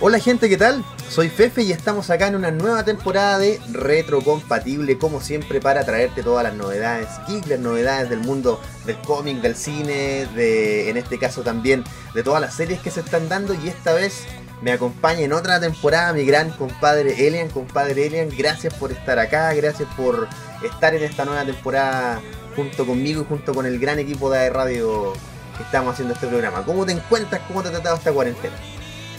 Hola gente, ¿qué tal? Soy Fefe y estamos acá en una nueva temporada de Retrocompatible, como siempre, para traerte todas las novedades geek, las novedades del mundo del cómic, del cine, de, en este caso también, de todas las series que se están dando. Y esta vez me acompaña en otra temporada mi gran compadre Elian. Compadre Elian, gracias por estar acá, gracias por estar en esta nueva temporada junto conmigo y junto con el gran equipo de radio que estamos haciendo este programa. ¿Cómo te encuentras? ¿Cómo te ha tratado esta cuarentena?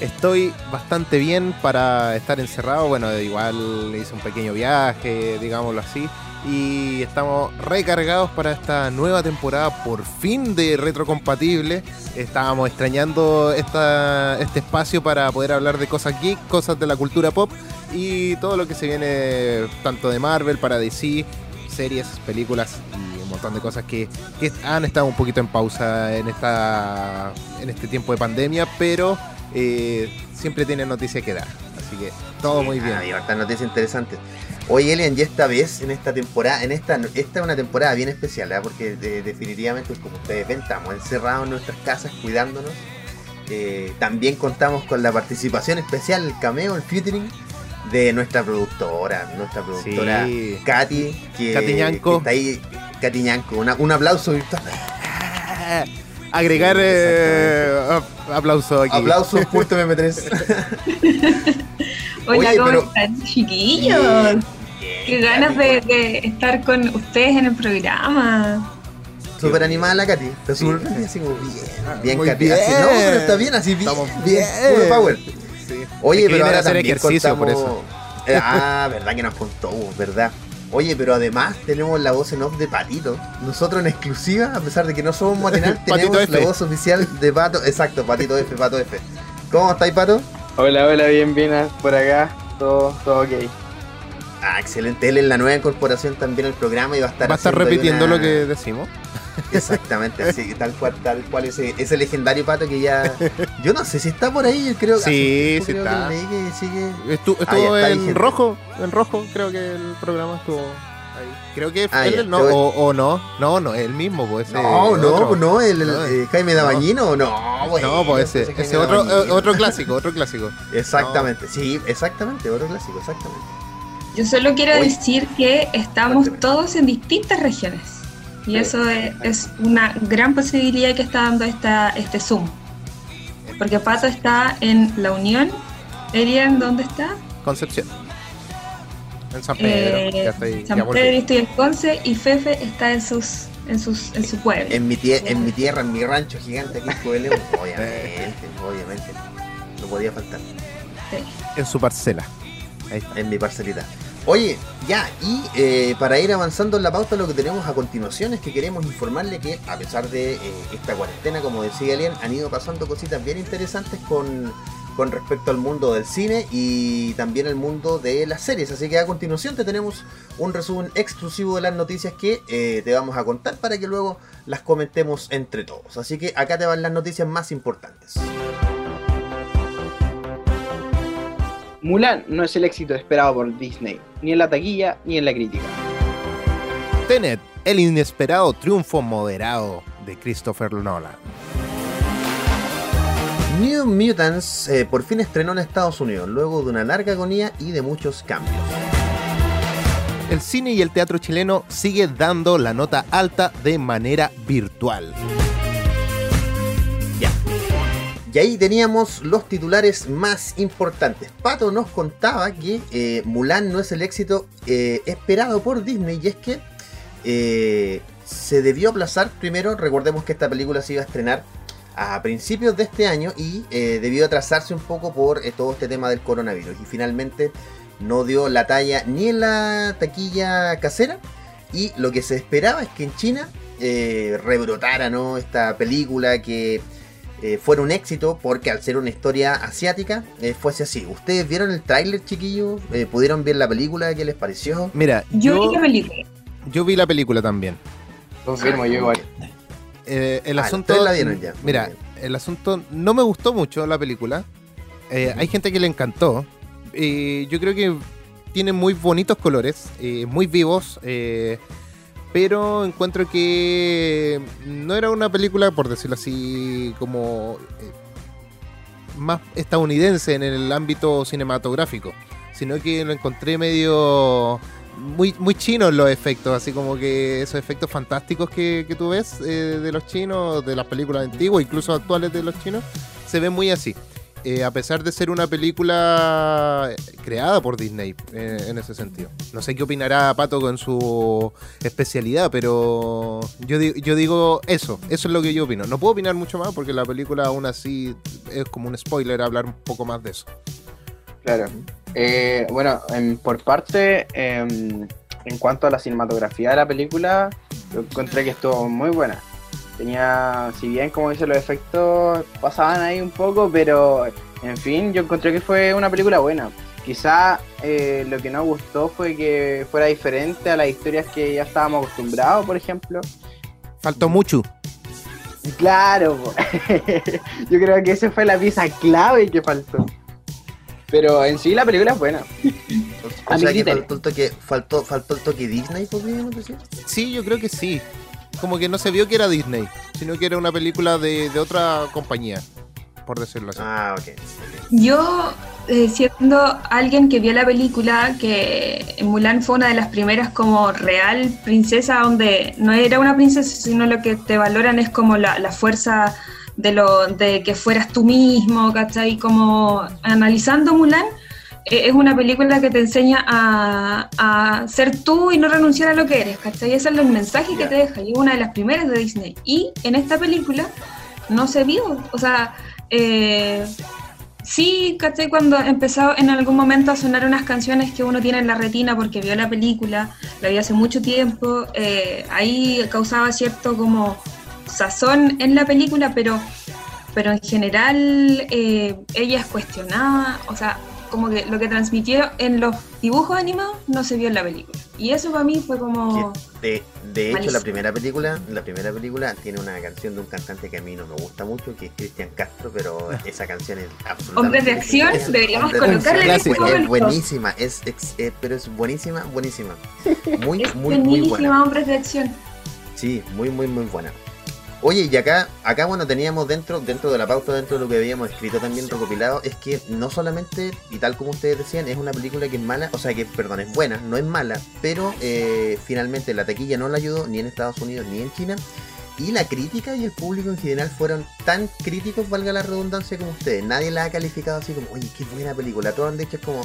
Estoy bastante bien para estar encerrado. Bueno, igual hice un pequeño viaje, digámoslo así. Y estamos recargados para esta nueva temporada, por fin de Retrocompatible. Estábamos extrañando esta, este espacio para poder hablar de cosas geek, cosas de la cultura pop y todo lo que se viene tanto de Marvel para DC, series, películas y un montón de cosas que, que han estado un poquito en pausa en, esta, en este tiempo de pandemia, pero eh, siempre tiene noticias que dar. Así que todo muy bien. Hay hartas noticias interesantes. Oye, Elian, y esta vez, en esta temporada, en esta, esta es una temporada bien especial, ¿eh? porque definitivamente, como ustedes ven, estamos encerrados en nuestras casas cuidándonos. Eh, también contamos con la participación especial, el cameo, el featuring de nuestra productora, nuestra productora Katy, que, está ahí, Katy un aplauso virtual. Agregar eh, aplauso aquí. Aplausos.mp3. Hola, ¿cómo están, chiquillos? Qué ganas de, estar con ustedes en el programa. Súper animada la Katy. Está súper bien, así como bien. Bien, Katy. Bien. Así, no, pero está bien, así bien. Estamos bien. Puro power. Oye, pero ahora hacer ejercicio por eso. Ah, verdad que nos contó, verdad. Oye, pero además tenemos la voz en off de Patito. Nosotros en exclusiva, a pesar de que no somos matinal, tenemos la voz oficial de Pato. Exacto, Patito F, Pato F. ¿Cómo estáis, Pato? Hola, hola, bien, bien, por acá. Todo, todo ok. Ah, excelente. Él es la nueva incorporación también al programa y va a estar. ¿Va a estar repitiendo lo que decimos? Exactamente, así, tal cual, tal cual ese, ese legendario pato que ya. Yo no sé si está por ahí, creo que. Sí, sí está. Que sigue... estuvo en rojo, en rojo, creo que el programa estuvo. Ahí. Creo que ah, él, no, o, no, no, no, él mismo, pues No, no, no, el, el, eh, Jaime Dabañino, no, pues. No, pues ese, ese otro, eh, otro clásico, otro clásico. Exactamente, sí, exactamente, otro clásico, exactamente. Yo solo quiero decir que estamos todos en distintas regiones. Y eso es, una gran posibilidad que está dando esta, este Zoom. Porque Pato está en La Unión. Elian, ¿dónde está? Concepción. En San Pedro. Eh, San Pedro y estoy en Conce y Fefe está en sus en sus en su pueblo. En mi, en mi tierra, en mi rancho gigante aquí en Pueblo, obviamente, obviamente. No podía faltar. En su parcela. Ahí está. En mi parcelita. Oye, ya, y eh, para ir avanzando en la pauta, lo que tenemos a continuación es que queremos informarle que, a pesar de eh, esta cuarentena, como decía Alien, han ido pasando cositas bien interesantes con, respecto al mundo del cine y también el mundo de las series. Así que a continuación te tenemos un resumen exclusivo de las noticias que eh, te vamos a contar para que luego las comentemos entre todos. Así que acá te van las noticias más importantes. Mulan no es el éxito esperado por Disney, ni en la taquilla ni en la crítica. Tenet, el inesperado triunfo moderado de Christopher Nolan. New Mutants eh, por fin estrenó en Estados Unidos, luego de una larga agonía y de muchos cambios. El cine y el teatro chileno sigue dando la nota alta de manera virtual. Y ahí teníamos los titulares más importantes. Pato nos contaba que eh, Mulan no es el éxito eh, esperado por Disney y es que eh, se debió aplazar primero, recordemos que esta película se iba a estrenar a principios de este año y debió atrasarse un poco por todo este tema del coronavirus y finalmente no dio la talla ni en la taquilla casera y lo que se esperaba es que en China rebrotara ¿no? esta película que eh, fuera un éxito porque al ser una historia asiática eh, fuese así. ¿Ustedes vieron el tráiler, chiquillos? Eh, ¿Pudieron ver la película? ¿Qué les pareció? Mira, yo, vi la película. Yo vi la película también. Confirmo, yo igual. el ah, asunto. la vieron ya. Mira, el asunto no me gustó mucho la película. Hay gente que le encantó. yo creo que tiene muy bonitos colores, muy vivos pero encuentro que no era una película, por decirlo así, como... Eh, más estadounidense en el ámbito cinematográfico, sino que lo encontré medio muy, muy chinos los efectos, así como que esos efectos fantásticos que, que tú ves eh, de los chinos, de las películas antiguas, incluso actuales de los chinos, se ven muy así. Eh, a pesar de ser una película creada por Disney eh, en ese sentido. No sé qué opinará Pato con su especialidad, pero yo, yo digo eso, eso es lo que yo opino. No puedo opinar mucho más porque la película aún así es como un spoiler hablar un poco más de eso. Claro. Eh, bueno, por parte, em, en cuanto a la cinematografía de la película, yo encontré que estuvo muy buena. Tenía, si bien como dice los efectos pasaban ahí un poco, pero en fin, yo encontré que fue una película buena. Quizá eh, lo que no gustó fue que fuera diferente a las historias que ya estábamos acostumbrados, por ejemplo. Faltó mucho. Claro, yo creo que esa fue la pieza clave que faltó. Pero en sí la película es buena. O sea que faltó el toque, faltó, faltó el toque Disney, podríamos decir. Sí, yo creo que sí como que no se vio que era Disney, sino que era una película de, otra compañía, por decirlo así. Ah, ok. Yo, eh, siendo alguien que vio la película, que Mulan fue una de las primeras como real princesa, donde no era una princesa, sino lo que te valoran es como la, la fuerza de, lo, de que fueras tú mismo, ¿cachai? Como analizando Mulan, es una película que te enseña a, ser tú y no renunciar a lo que eres, ¿cachai? Ese es el mensaje que te deja, y es una de las primeras de Disney. Y en esta película no se vio, o sea, eh, sí, ¿cachai? Cuando empezó en algún momento a sonar unas canciones que uno tiene en la retina porque vio la película, la vio hace mucho tiempo, eh, ahí causaba cierto como sazón en la película, pero pero en general ella es cuestionada, o sea, como que lo que transmitió en los dibujos animados no se vio en la película. Y eso para mí fue como... De, de hecho, la primera película la primera película tiene una canción de un cantante que a mí no me gusta mucho, que es Cristian Castro, pero esa canción es absolutamente... Hombres de acción, deberíamos colocarle Es buenísima, es, eh, pero es buenísima, buenísima. Muy, es muy, muy buena. Hombres de acción. Sí, muy, muy, muy buena. Oye, y acá, acá bueno, teníamos dentro, dentro de la pauta, dentro de lo que habíamos escrito también recopilado, es que no solamente, y tal como ustedes decían, es una película que es mala, o sea que, perdón, es buena, no es mala, pero eh, finalmente la taquilla no la ayudó ni en Estados Unidos ni en China. Y la crítica y el público en general fueron tan críticos, valga la redundancia, como ustedes. Nadie la ha calificado así como, oye, qué buena película. Todos han dicho es como...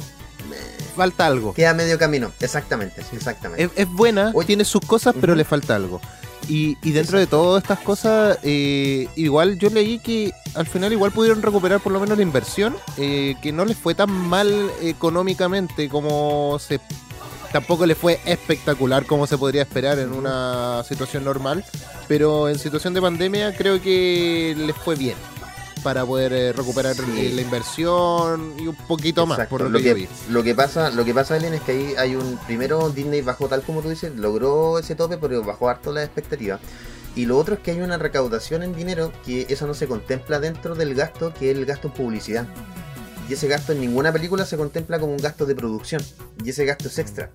falta algo. Queda medio camino. Exactamente, exactamente. Es, buena, tiene sus cosas, pero le falta algo. Y, dentro de todas estas cosas, eh, igual yo leí que al final igual pudieron recuperar por lo menos la inversión, eh, que no les fue tan mal económicamente como se... Tampoco les fue espectacular como se podría esperar en una situación normal, pero en situación de pandemia creo que les fue bien para poder eh, recuperar eh, la inversión y un poquito más por lo, que, lo que pasa lo que pasa Ellen es que ahí hay un primero Disney bajó tal como tú dices logró ese tope pero bajó harto la expectativa y lo otro es que hay una recaudación en dinero que eso no se contempla dentro del gasto que es el gasto en publicidad. Y ese gasto en ninguna película se contempla como un gasto de producción. Y ese gasto es extra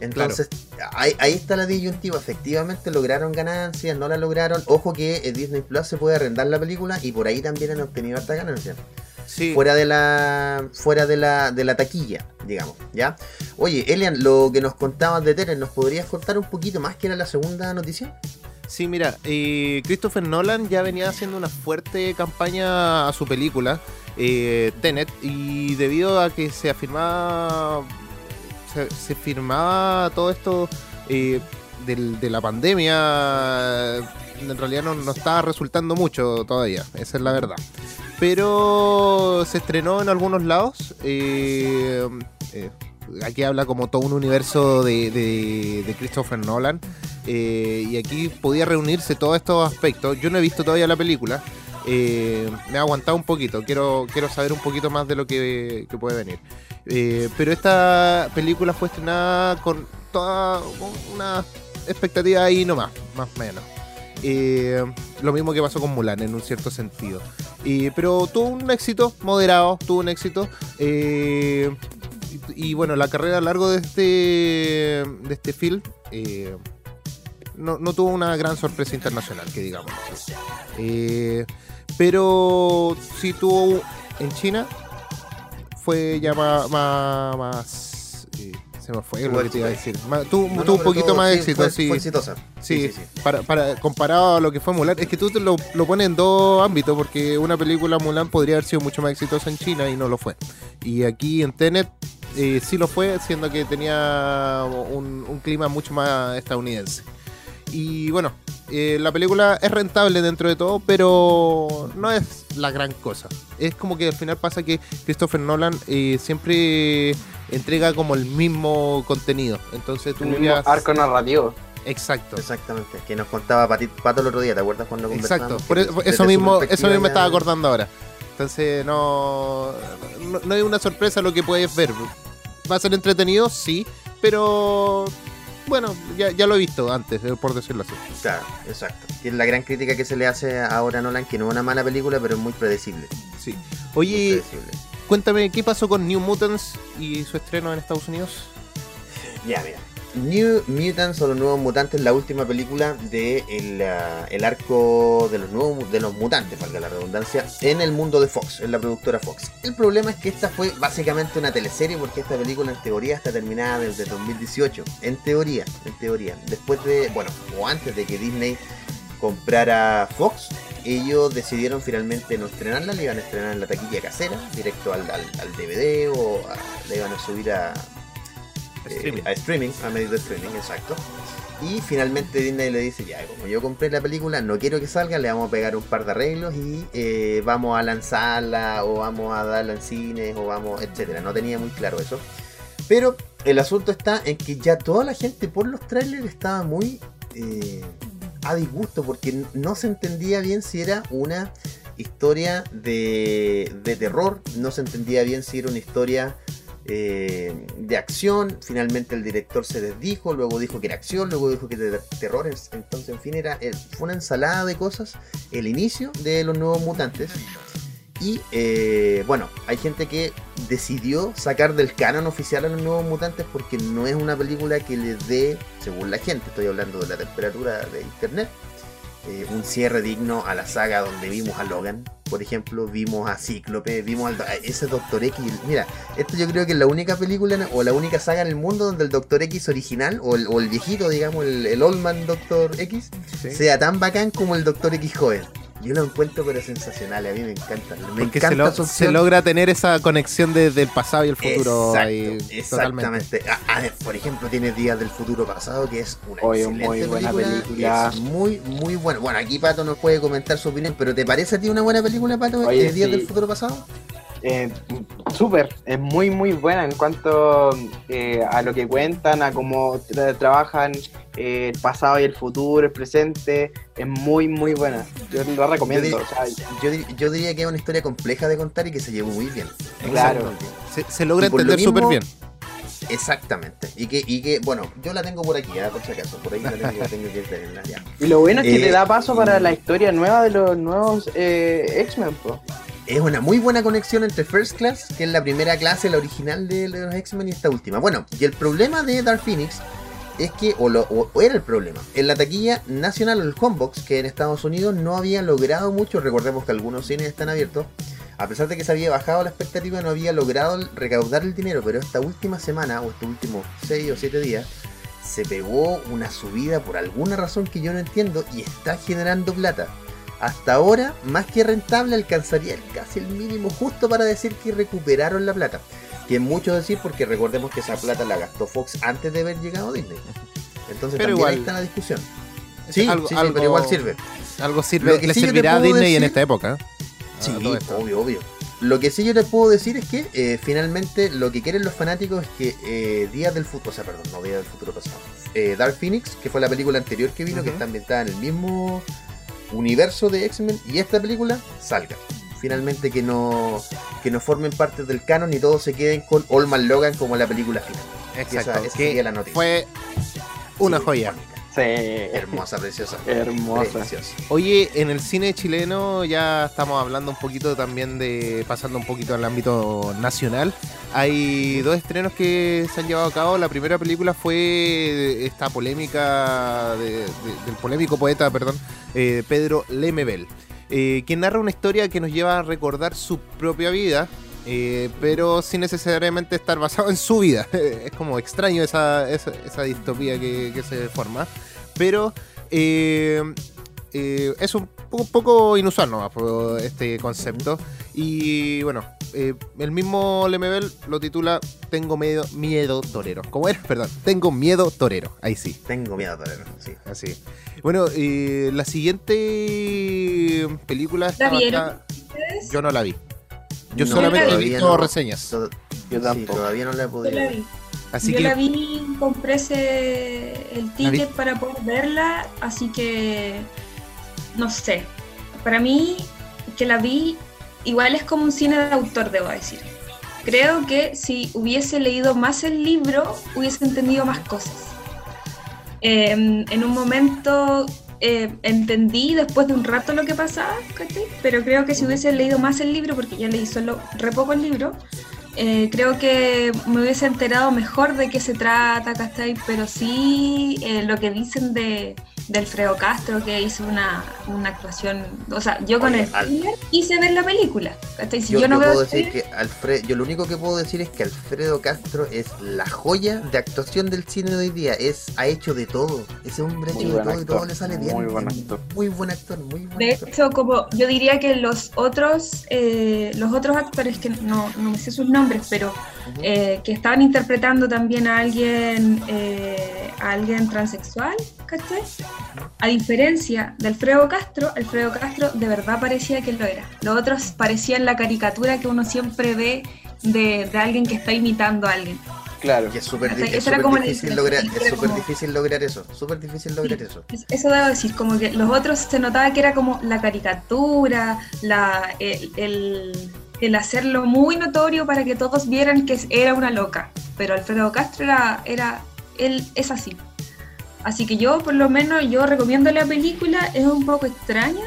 entonces, ahí, está la disyuntiva. Efectivamente lograron ganancias, no la lograron. Ojo que en Disney Plus se puede arrendar la película y por ahí también han obtenido harta ganancia. Fuera de la. Fuera de la, de la taquilla, digamos. ¿Ya? Oye, Elian, lo que nos contabas de Tenet, ¿nos podrías contar un poquito más que era la segunda noticia? Sí, mira, eh, Christopher Nolan ya venía haciendo una fuerte campaña a su película, eh, Tenet, y debido a que se afirmaba se, firmaba todo esto eh, de la pandemia, en realidad no, estaba resultando mucho todavía, esa es la verdad. Pero se estrenó en algunos lados. Eh, eh, aquí habla como todo un universo de, Christopher Nolan. y aquí podía reunirse todos estos aspectos. Yo no he visto todavía la película. Me ha aguantado un poquito. Quiero, quiero saber un poquito más de lo que puede venir. Eh, pero esta película fue estrenada con toda una expectativa ahí nomás, más o menos. Eh, lo mismo que pasó con Mulan en un cierto sentido. Eh, pero tuvo un éxito moderado, tuvo un éxito. y, bueno, la carrera a largo de este, de este film no, no tuvo una gran sorpresa internacional, que digamos. Eh, pero sí tuvo en China, fue ya más... más, eh, se me fue lo que te iba a decir. Más- tuvo No, no, tuvo un poquito todo- más sí, éxito, fue- sí. Fue exitosa. Sí, Para, para, comparado a lo que fue Mulan, es que tú te lo, lo pones en dos ámbitos, porque una película Mulan podría haber sido mucho más exitosa en China y no lo fue. Y aquí en Tenet eh, sí lo fue, siendo que tenía un, un clima mucho más estadounidense. Y bueno, eh, la película es rentable dentro de todo, pero no es la gran cosa. Es como que al final pasa que Christopher Nolan eh, siempre entrega como el mismo contenido. Entonces tú El mismo arco narrativo. Exacto. Exactamente, que nos contaba Pati- Pato el otro día, ¿te acuerdas cuando Exacto, conversábamos? por Que eso, mismo, eso mismo me estaba acordando ahora. Entonces no, no, no es una sorpresa lo que puedes ver. Va a ser entretenido, sí, pero bueno, ya, ya lo he visto antes, eh, por decirlo así. Claro, exacto. Que es la gran crítica que se le hace ahora a Nolan, que no es una mala película, pero es muy predecible. Sí. Oye, predecible. cuéntame, ¿qué pasó con New Mutants y su estreno en Estados Unidos? Ya, mira. New Mutants o los nuevos mutantes, la última película de el, ah, el arco de los nuevos de los mutantes, valga la redundancia, en el mundo de Fox, en la productora Fox. El problema es que esta fue básicamente una teleserie porque esta película en teoría está terminada desde 2018. En teoría, en teoría. Después de, bueno, o antes de que Disney comprara Fox, ellos decidieron finalmente no estrenarla, la iban a estrenar en la taquilla casera, directo al, al- DVD o a- la iban a subir a, Streaming. a streaming, a medios de streaming, exacto. Y finalmente Disney le dice, ya, como yo compré la película, no quiero que salga, le vamos a pegar un par de arreglos y eh, vamos a lanzarla o vamos a darla en cines o vamos, etcétera. No tenía muy claro eso. Pero el asunto está en que ya toda la gente por los trailers estaba muy eh, a disgusto porque no se entendía bien si era una historia de, de terror, no se entendía bien si era una historia eh, de acción. Finalmente el director se desdijo, luego dijo que era acción, luego dijo que era terror. Entonces, en fin, era, eh, fue una ensalada de cosas el inicio de los nuevos mutantes. Y eh, bueno, hay gente que decidió sacar del canon oficial a los nuevos mutantes porque no es una película que le dé, según la gente, estoy hablando de la temperatura de internet, eh, un cierre digno a la saga donde vimos a Logan, por ejemplo, vimos a Cíclope, vimos al, a ese Doctor X. Mira, esto yo creo que es la única película o la única saga en el mundo donde el Doctor X original o el, o el viejito, digamos, el, el Old Man Doctor X, sea tan bacán como el Doctor X joven. Yo lo encuentro pero sensacional, a mí me encanta. Me Porque encanta se, lo- su se logra tener esa conexión de- del pasado y el futuro Exacto, ahí, totalmente. exactamente. Ah, ah, por ejemplo, tiene Días del Futuro Pasado, que es una Oye, excelente muy buena película. película. Es muy, muy buena. Bueno, aquí Pato nos puede comentar su opinión, pero ¿te parece a ti una buena película, Pato, Oye, eh, Días sí. del Futuro Pasado? Eh, Súper, es muy muy buena en cuanto eh, a lo que cuentan, a cómo tra- trabajan eh, el pasado y el futuro, el presente, es muy muy buena. Yo lo recomiendo. Yo o sea, Yo, di- yo diría que es una historia compleja de contar y que se llevó muy bien. Claro. Se, se logra lo entender súper bien. Exactamente. Y que, y que, bueno, yo la tengo por aquí, ah, por si acaso. Por ahí la tengo, tengo que tenerla ya. y lo bueno es que Eh, le da paso para la historia nueva de los nuevos eh, X-Men. Es una muy buena conexión entre First Class, que es la primera clase, la original de los X-Men, y esta última. Bueno, y el problema de Dark Phoenix es que, o, lo- o- era el problema, en la taquilla nacional, el Homebox, que en Estados Unidos no había logrado mucho, recordemos que algunos cines están abiertos, a pesar de que se había bajado la expectativa, no había logrado recaudar el dinero, pero esta última semana, o estos últimos 6 o 7 días, se pegó una subida por alguna razón que yo no entiendo y está generando plata. Hasta ahora, más que rentable, alcanzaría el- casi el mínimo justo para decir que recuperaron la plata. Que es mucho decir porque recordemos que esa plata la gastó Fox antes de haber llegado a Disney. Entonces Pero también igual- ahí está la discusión. Sí, algo, sí, sí, algo- pero igual sirve. Algo sirve, que le sí servirá a Disney en esta época. ¿eh? Sí, obvio, obvio. Lo que sí yo te puedo decir es que eh, finalmente lo que quieren los fanáticos es que eh, Días del Futuro, o sea, perdón, no Días del Futuro pasado. eh, Dark Phoenix, que fue la película anterior que vino, que está ambientada en el mismo universo de X-Men, y esta película salga. Finalmente que no, que no formen parte del canon y todos se queden con Olman Logan como la película final. Exacto. esa- esa que sería la noticia. Fue una Sí, joya. icónica. Sí. Hermosa, preciosa. Hermosa. Preciosa. Oye, en el cine chileno ya estamos hablando un poquito también de, pasando un poquito al ámbito nacional. Hay dos estrenos que se han llevado a cabo. La primera película fue esta polémica de- de- del polémico poeta, perdón, eh, Pedro Lemebel, eh, quien narra una historia que nos lleva a recordar su propia vida. Eh, pero sin necesariamente estar basado en su vida. es como extraño esa, esa, esa distopía que, que se forma. Pero eh, eh, es un poco, poco inusual nomás este concepto. Y bueno, eh, el mismo Lemebel lo titula Tengo miedo, miedo torero. ¿Cómo era? Perdón, Tengo miedo torero. Ahí sí, Tengo miedo, torero. Sí. así. Bueno, eh, la siguiente película está vieron ¿Ustedes? Yo no la vi. Yo No, solamente he todavía visto no. reseñas. To- Yo sí, todavía no la he Yo podido la ver. vi. Así Yo que la vi, compré ese, el ticket para poder verla, así que no sé. Para mí, que la vi, igual es como un cine de autor, debo decir. Creo que si hubiese leído más el libro, hubiese entendido más cosas. Eh, en un momento eh, entendí después de un rato lo que pasaba, ¿cachai? pero creo que si hubiese leído más el libro, porque ya leí solo re poco el libro, eh, creo que me hubiese enterado mejor de qué se trata, ¿cachai? Pero sí eh, lo que dicen de, de Alfredo Castro, que hizo una, una actuación, o sea, yo con Oye, el Al- hice ver la película, ¿cachai? Si Yo, yo, no yo veo puedo decir que Alfred, yo lo único que puedo decir es que Alfredo Castro es la joya de actuación del cine de hoy día. Es, ha hecho de todo. Ese hombre ha hecho de todo y todo actor, le sale bien. muy buen actor. Muy buen actor, muy buen De actor. hecho, como yo diría que los otros, eh, los otros actores que no, no me sé sus nombres, pero eh, que estaban interpretando también a alguien, eh, a alguien transexual, ¿cachai? A diferencia de Alfredo Castro, Alfredo Castro de verdad parecía que lo era. Los otros parecían la caricatura que uno siempre ve de, de alguien que está imitando a alguien. Claro. Y es súper difícil lograr, es como- difícil lograr eso, súper difícil lograr eso. Es- Eso debo decir, como que los otros se notaba que era como la caricatura, la, el, el- el hacerlo muy notorio para que todos vieran que era una loca. Pero Alfredo Castro era, era él es así. Así que yo, por lo menos, yo recomiendo la película, es un poco extraña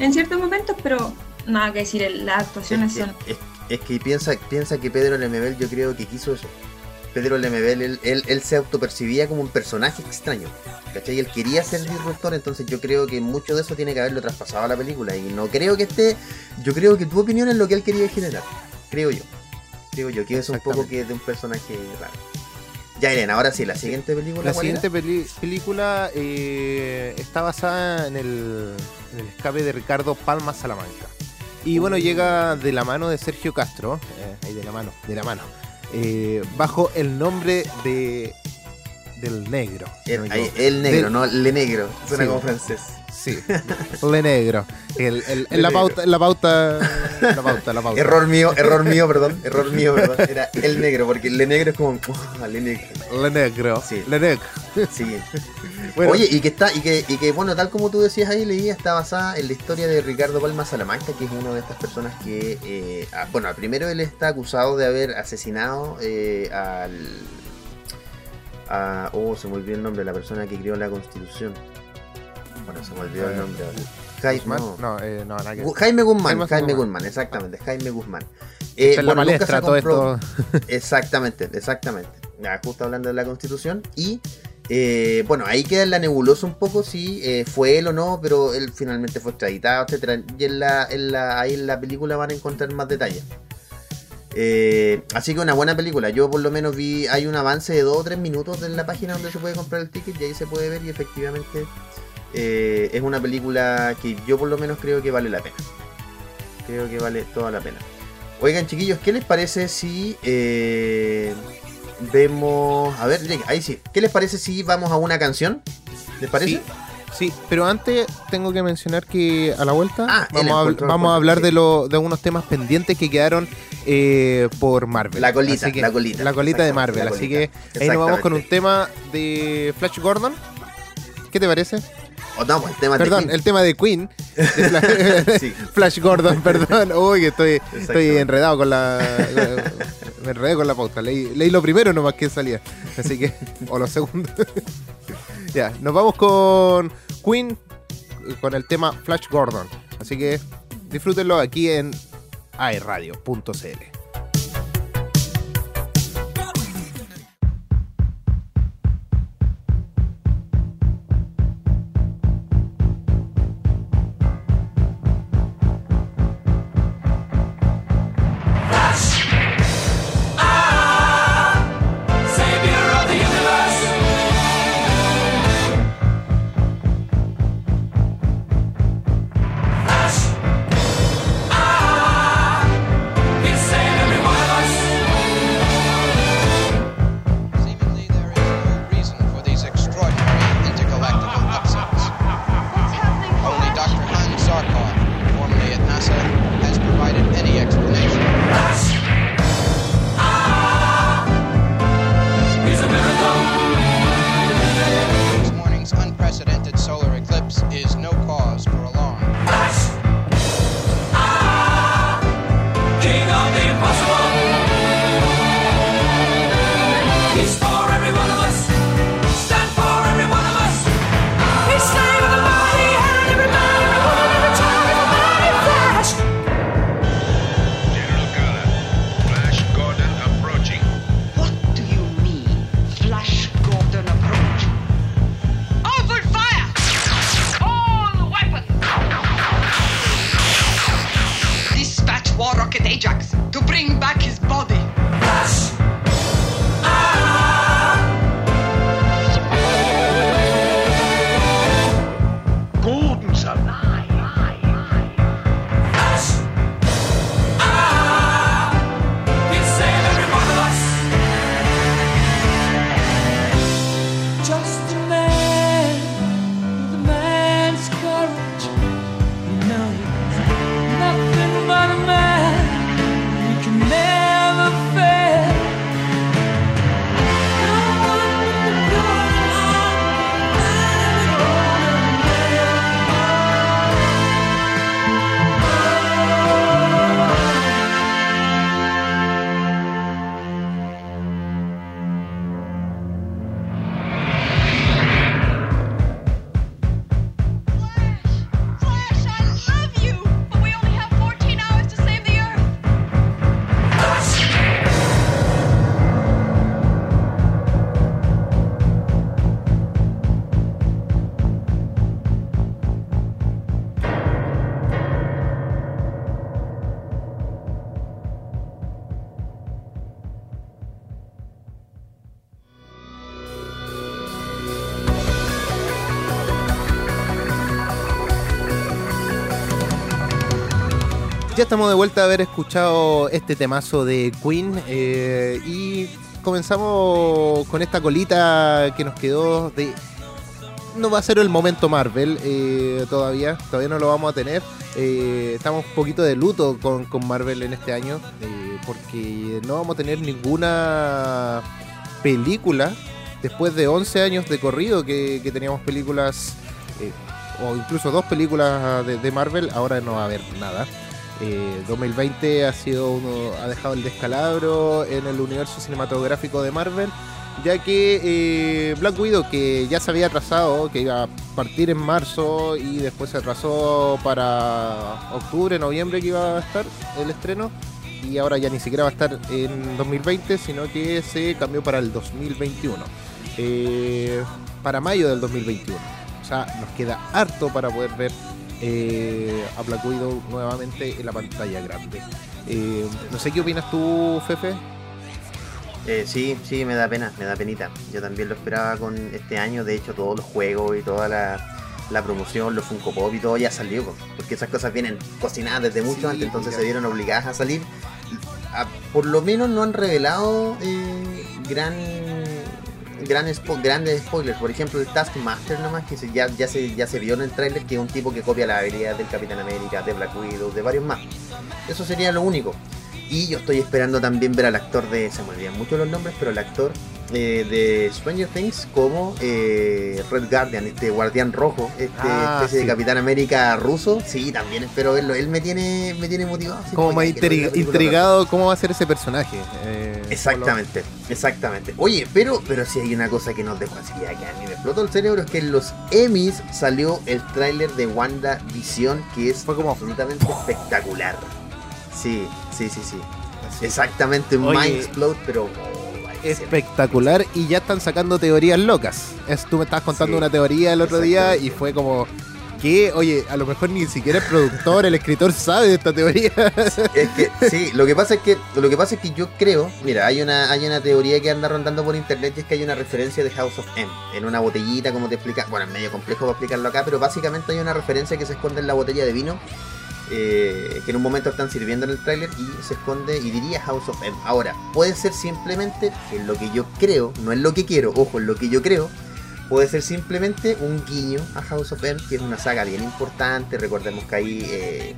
en ciertos momentos, pero nada que decir, el- las actuaciones Es son... es- es que piensa, piensa que Pedro Lemebel yo creo que quiso eso. Pedro Lemebel, él, él, él se autopercibía como un personaje extraño. ¿Cachai? Él quería ser disruptor, entonces yo creo que mucho de eso tiene que haberlo traspasado a la película. Y no creo que esté. Yo creo que tu opinión es lo que él quería generar. Creo yo. Creo yo, que es un poco que de un personaje raro. Ya, Elena, ahora sí, la siguiente película. La siguiente peli- película eh, está basada en el, en el escape de Ricardo Palma Salamanca. Y bueno, llega de la mano de Sergio Castro, eh, ahí de la mano, de la mano, eh, bajo el nombre de del negro. no El, ahí, negro, Del- no le negro. Suena Sí. como francés. Sí, le negro. El, Le la negro. pauta, en la pauta, la pauta, la pauta. Error mío, error mío, perdón. Error mío, perdón. Era el negro, porque el negro es como. "Ah, le negro. Le negro. Sí. Le negro. Sí. Bueno, Oye, y que está, y que, y que bueno, tal como tú decías ahí, leía, está basada en la historia de Ricardo Palma Salamanca, que es una de estas personas que, eh, ah, bueno, primero él está acusado de haber asesinado eh, al, a, oh, se me olvidó el nombre de la persona que creó la Constitución. Bueno, se me olvidó el nombre. ahora. Jaime, Guzmán. no. No, eh, no, nada que Gu- Jaime Guzmán, Jaime Jaime, Guzmán. Exactamente, Jaime Guzmán. Eh, la bueno, se palestra todo esto. Exactamente, exactamente. Ya, justo hablando de la constitución. Y eh, bueno, ahí queda en la nebulosa un poco si eh, fue él o no, pero él finalmente fue extraditado, etcétera. Y en la, en la, ahí en la película van a encontrar más detalles. Eh, así que una buena película. Yo por lo menos vi, hay un avance de 2 o 3 minutos en la página donde se puede comprar el ticket y ahí se puede ver y efectivamente eh, es una película que yo por lo menos creo que vale la pena. Creo que vale toda la pena. Oigan chiquillos, ¿qué les parece si eh, vemos... A ver, ahí sí. ¿Qué les parece si vamos a una canción? ¿Les parece? Sí, sí, pero antes tengo que mencionar que a la vuelta Ah, vamos, a, vamos a hablar sí. de, lo, de unos temas pendientes que quedaron eh, por Marvel. La colita, que- la colita. La colita de Marvel. Así que ahí nos vamos con un tema de Flash Gordon. ¿Qué te parece? O no, el tema de Perdón, Queen. el tema de Queen. de Fla- Sí. Flash Gordon, perdón. Uy, que estoy, estoy enredado con la. Me enredé con la pauta. Leí, leí lo primero nomás que salía. Así que. O lo segundo. Ya, nos vamos con Queen con el tema Flash Gordon. Así que disfrútenlo aquí en airradio.cl. estamos de vuelta a haber escuchado este temazo de Queen eh, y comenzamos con esta colita que nos quedó de... No va a ser el momento Marvel eh, todavía, todavía no lo vamos a tener. Eh, estamos un poquito de luto con, Marvel en este año porque no vamos a tener ninguna película después de 11 años de corrido que, teníamos películas o incluso dos películas de, de, Marvel, ahora no va a haber nada. 2020 eh, ha sido uno, ha dejado el descalabro en el universo cinematográfico de Marvel, ya que eh, Black Widow, que ya se había atrasado, que iba a partir en marzo y después se atrasó para octubre, noviembre que iba a estar el estreno, y ahora ya ni siquiera va a estar en 2020, sino que se cambió para el 2021, eh, para mayo del 2021. O sea, nos queda harto para poder ver eh, a Black Widow nuevamente en la pantalla grande. Eh, no sé qué opinas tú, Fefe. Eh, sí, sí, me da pena, me da penita. Yo también lo esperaba con este año, de hecho todos los juegos y toda la, promoción, los Funko Pop y todo ya salió, porque esas cosas vienen cocinadas desde mucho antes, entonces se vieron obligadas a salir. por lo menos no han revelado eh, gran grandes spoilers. Por ejemplo, el Taskmaster nomás, que ya, ya, se, ya se vio en el tráiler, que es un tipo que copia la habilidad del Capitán América, de Black Widow, de varios más. Eso sería lo único. Y yo estoy esperando también ver al actor de, se me olvidan mucho los nombres, pero el actor eh, de Stranger Things como eh, Red Guardian, este guardián rojo, este ah, especie de Capitán América ruso. Sí, también espero verlo. Él me tiene, me tiene motivado. como más intrigado cómo va a ser ese personaje. Eh, Exactamente, exactamente. Oye, pero, pero si hay una cosa que nos dejó así, que a mí me explotó el cerebro, es que en los Emmys salió el tráiler de Wanda Visión, que es Fue como- absolutamente espectacular. Sí, sí, sí, sí. Exactamente, un mind explode, pero... espectacular y ya están sacando teorías locas. Es, tú me estabas contando Sí, una teoría el otro día y fue como que, oye, a lo mejor ni siquiera el productor, el escritor sabe de esta teoría. Es que sí, lo que pasa es que lo que pasa es que yo creo, mira, hay una hay una teoría que anda rondando por internet y es que hay una referencia de House of M en una botellita, como te explica, bueno, es medio complejo para explicarlo acá, pero básicamente hay una referencia que se esconde en la botella de vino eh, que en un momento están sirviendo en el tráiler y se esconde y diría House of M. Ahora, puede ser simplemente es lo que yo creo, no es lo que quiero, ojo, es lo que yo creo. Puede ser simplemente un guiño a House of M, que es una saga bien importante. Recordemos que ahí eh,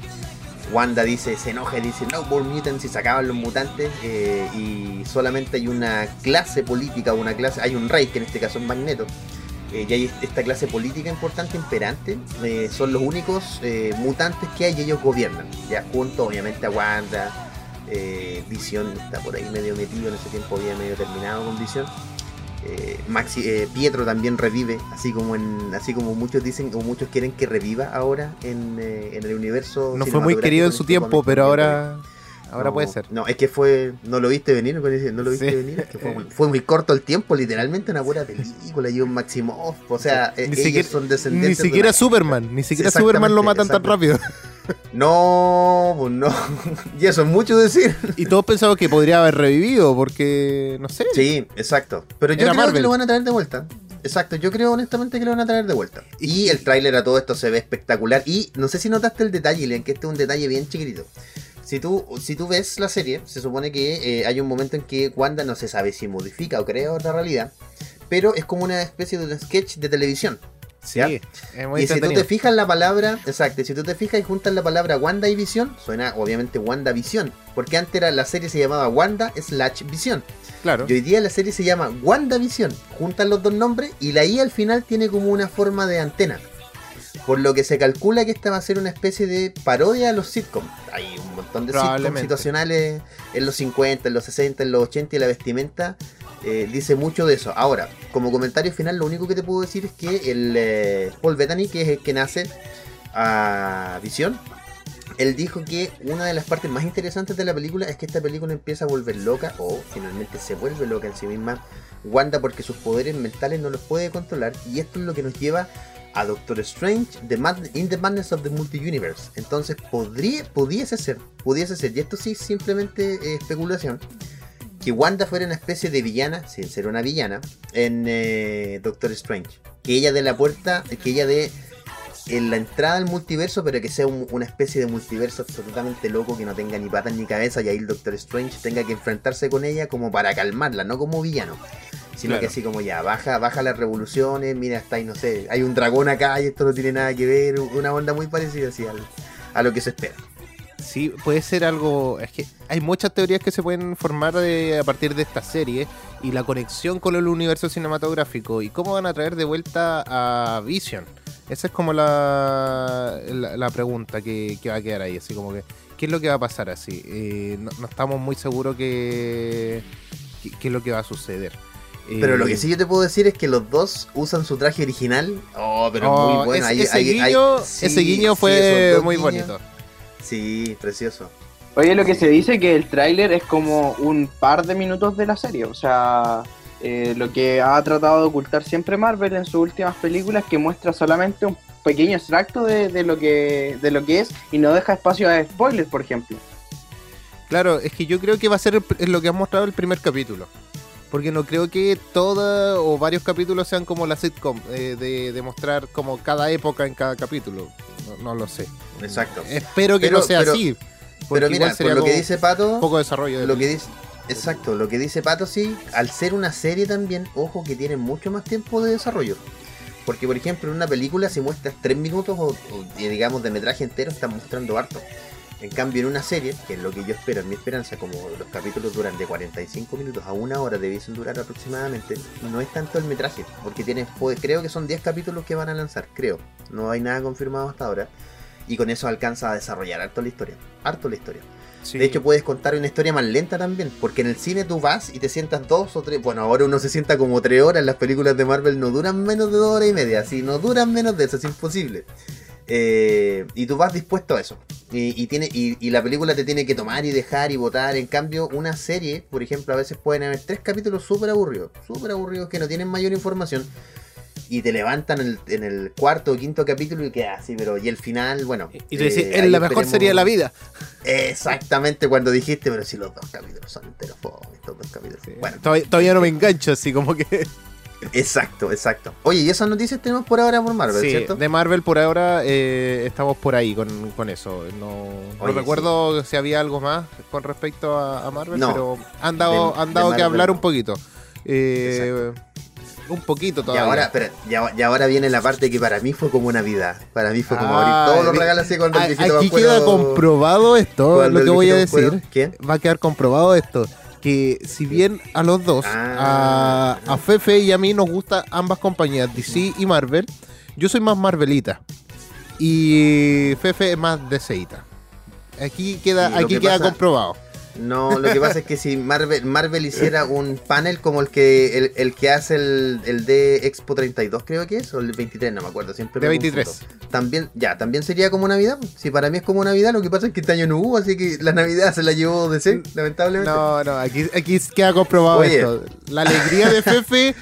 Wanda dice, se enoja y dice no more mutants y se acaban los mutantes. eh, y solamente hay una clase política, una clase, hay un rey, que en este caso es Magneto. Eh, y hay esta clase política importante, imperante. eh, son los únicos eh, mutantes que hay y ellos gobiernan. Ya junto obviamente a Wanda. Visión está por ahí medio metido, en ese tiempo había medio terminado con Visión. Maxi, eh, Pietro también revive, así como en, así como muchos dicen o muchos quieren que reviva ahora en, en el universo. No fue muy querido en su tiempo, pero ahora, ahora No, puede ser. No, es que fue, no lo viste venir, no lo viste Sí. venir, es que fue muy, fue muy corto el tiempo, literalmente una pura película y un Maximoff, o sea, eh, Ni ellos siquiera- son Ni descendientes. de siquiera una- Superman, ni siquiera Superman lo matan tan rápido. No, pues no, y eso es mucho decir. Y todos pensamos que podría haber revivido, porque, no sé. Sí, exacto. Pero yo Era creo Marvel. que lo van a traer de vuelta. Exacto, yo creo honestamente que lo van a traer de vuelta. Y el tráiler a todo esto se ve espectacular. Y no sé si notaste el detalle, Len, que este es un detalle bien chiquitito. Si tú, si tú ves la serie, se supone que eh, hay un momento en que Wanda no se sabe si modifica o crea otra realidad, pero es como una especie de sketch de televisión. Sí, es muy y si tú te fijas la palabra, exacto, y si tú te fijas y juntas la palabra Wanda y Visión, suena obviamente Wanda Visión, porque antes era, la serie se llamaba Wanda slash Visión. Claro. Y hoy día la serie se llama WandaVision. Juntan los dos nombres y la I al final tiene como una forma de antena. Por lo que se calcula que esta va a ser una especie de parodia a los sitcoms. Hay un montón de sitcoms situacionales en los 50, en los 60, en los 80 y la vestimenta eh, dice mucho de eso. Ahora, como comentario final, lo único que te puedo decir es que el eh, Paul Bettany, que es el que nace a Visión, él dijo que una de las partes más interesantes de la película es que esta película empieza a volver loca, o finalmente se vuelve loca en sí misma, Wanda porque sus poderes mentales no los puede controlar, y esto es lo que nos lleva a Doctor Strange the Mad- in the Madness of the Multi-Universe. Entonces podría, pudiese ser, pudiese ser, y esto sí simplemente eh, especulación, que Wanda fuera una especie de villana, sin ser una villana, en eh, Doctor Strange. Que ella dé la puerta, que ella dé en la entrada al multiverso, pero que sea un- una especie de multiverso absolutamente loco, que no tenga ni patas ni cabeza, y ahí el Doctor Strange tenga que enfrentarse con ella como para calmarla, no como villano. Sino Claro. que así como ya, baja, baja las revoluciones, mira, está ahí, no sé, hay un dragón acá y esto no tiene nada que ver, una onda muy parecida así al- a lo que se espera. Sí, puede ser algo. Es que hay muchas teorías que se pueden formar de- a partir de esta serie y la conexión con el universo cinematográfico y cómo van a traer de vuelta a Vision. Esa es como la, la, la pregunta que, que va a quedar ahí. Así como que, ¿qué es lo que va a pasar así? Eh, no, no estamos muy seguros que, que- qué es lo que va a suceder. Pero Eh, lo que sí yo te puedo decir es que los dos usan su traje original. Oh, pero oh, muy bueno. ese, Ahí- ese ahí- ahí- guiño, sí, ese guiño sí, fue muy guiños. bonito. Sí, precioso. Oye, lo que se dice que el tráiler es como un par de minutos de la serie, o sea, eh, lo que ha tratado de ocultar siempre Marvel en sus últimas películas, que muestra solamente un pequeño extracto de, de lo que de lo que es y no deja espacio a spoilers, por ejemplo. Claro, es que yo creo que va a ser lo que ha mostrado el primer capítulo. Porque no creo que toda o varios capítulos sean como la sitcom, eh, de, de mostrar como cada época en cada capítulo. No, no lo sé. Exacto. Espero que Pero- no sea pero- así. Pero mira, por lo que dice Pato, poco de desarrollo. de- lo que dice, exacto, lo que dice Pato sí, al ser una serie también, ojo que tiene mucho más tiempo de desarrollo. Porque por ejemplo en una película si muestras 3 minutos o, o, digamos de metraje entero están mostrando harto. En cambio en una serie, que es lo que yo espero, mi esperanza, como los capítulos duran de 45 minutos a una hora debiesen durar aproximadamente, no es tanto el metraje, porque tiene, puede- creo que son 10 capítulos que van a lanzar, creo. No hay nada confirmado hasta ahora. Y con eso alcanza a desarrollar harto la historia. Harto la historia. De hecho, puedes contar una historia más lenta también, porque en el cine tú vas y te sientas dos o tres. Bueno, ahora uno se sienta como tres horas. Las películas de Marvel no duran menos de dos horas y media. Si no duran menos de eso, es imposible. Eh, y tú vas dispuesto a eso. Y, tiene, y, la película te tiene que tomar y dejar y votar. En cambio, una serie, por ejemplo, a veces pueden haber tres capítulos súper aburridos. Súper aburridos que no tienen mayor información. Y te levantan en el, cuarto o quinto capítulo y queda así, pero y el final, bueno. Y te decís, eh, la mejor sería la vida. Exactamente cuando dijiste, pero si los dos capítulos son enteros, estos dos capítulos. Bueno, todavía no me engancho, así como que. Exacto, exacto. Oye, y esas noticias tenemos por ahora por Marvel, sí, De Marvel por ahora eh, estamos por ahí con, eso. No, recuerdo si había algo más con respecto a, Marvel, pero han dado, han dado que hablar un poquito. Eh, un poquito todavía. Y ahora, pero, y, ahora viene la parte que para mí fue como Navidad. Para mí fue como abrir todos los regalos así el Aquí queda comprobado esto, lo que voy a decir. ¿Quién? Va a quedar comprobado esto que si bien a los dos, a, ah. a, Fefe y a mí nos gusta ambas compañías, DC y Marvel, yo soy más Marvelita. Y Fefe es más DCita. Aquí queda, aquí queda comprobado. No, lo que pasa es que si Marvel, Marvel hiciera un panel como el que el, que hace el, el, de Expo 32, creo que es, o el 23, no me acuerdo, siempre. De 23. También, ya, también sería como Navidad. Si para mí es como Navidad, lo que pasa es que este año no hubo, así que la Navidad se la llevó DC, lamentablemente. No, no, aquí, aquí queda comprobado esto. La alegría de Fefe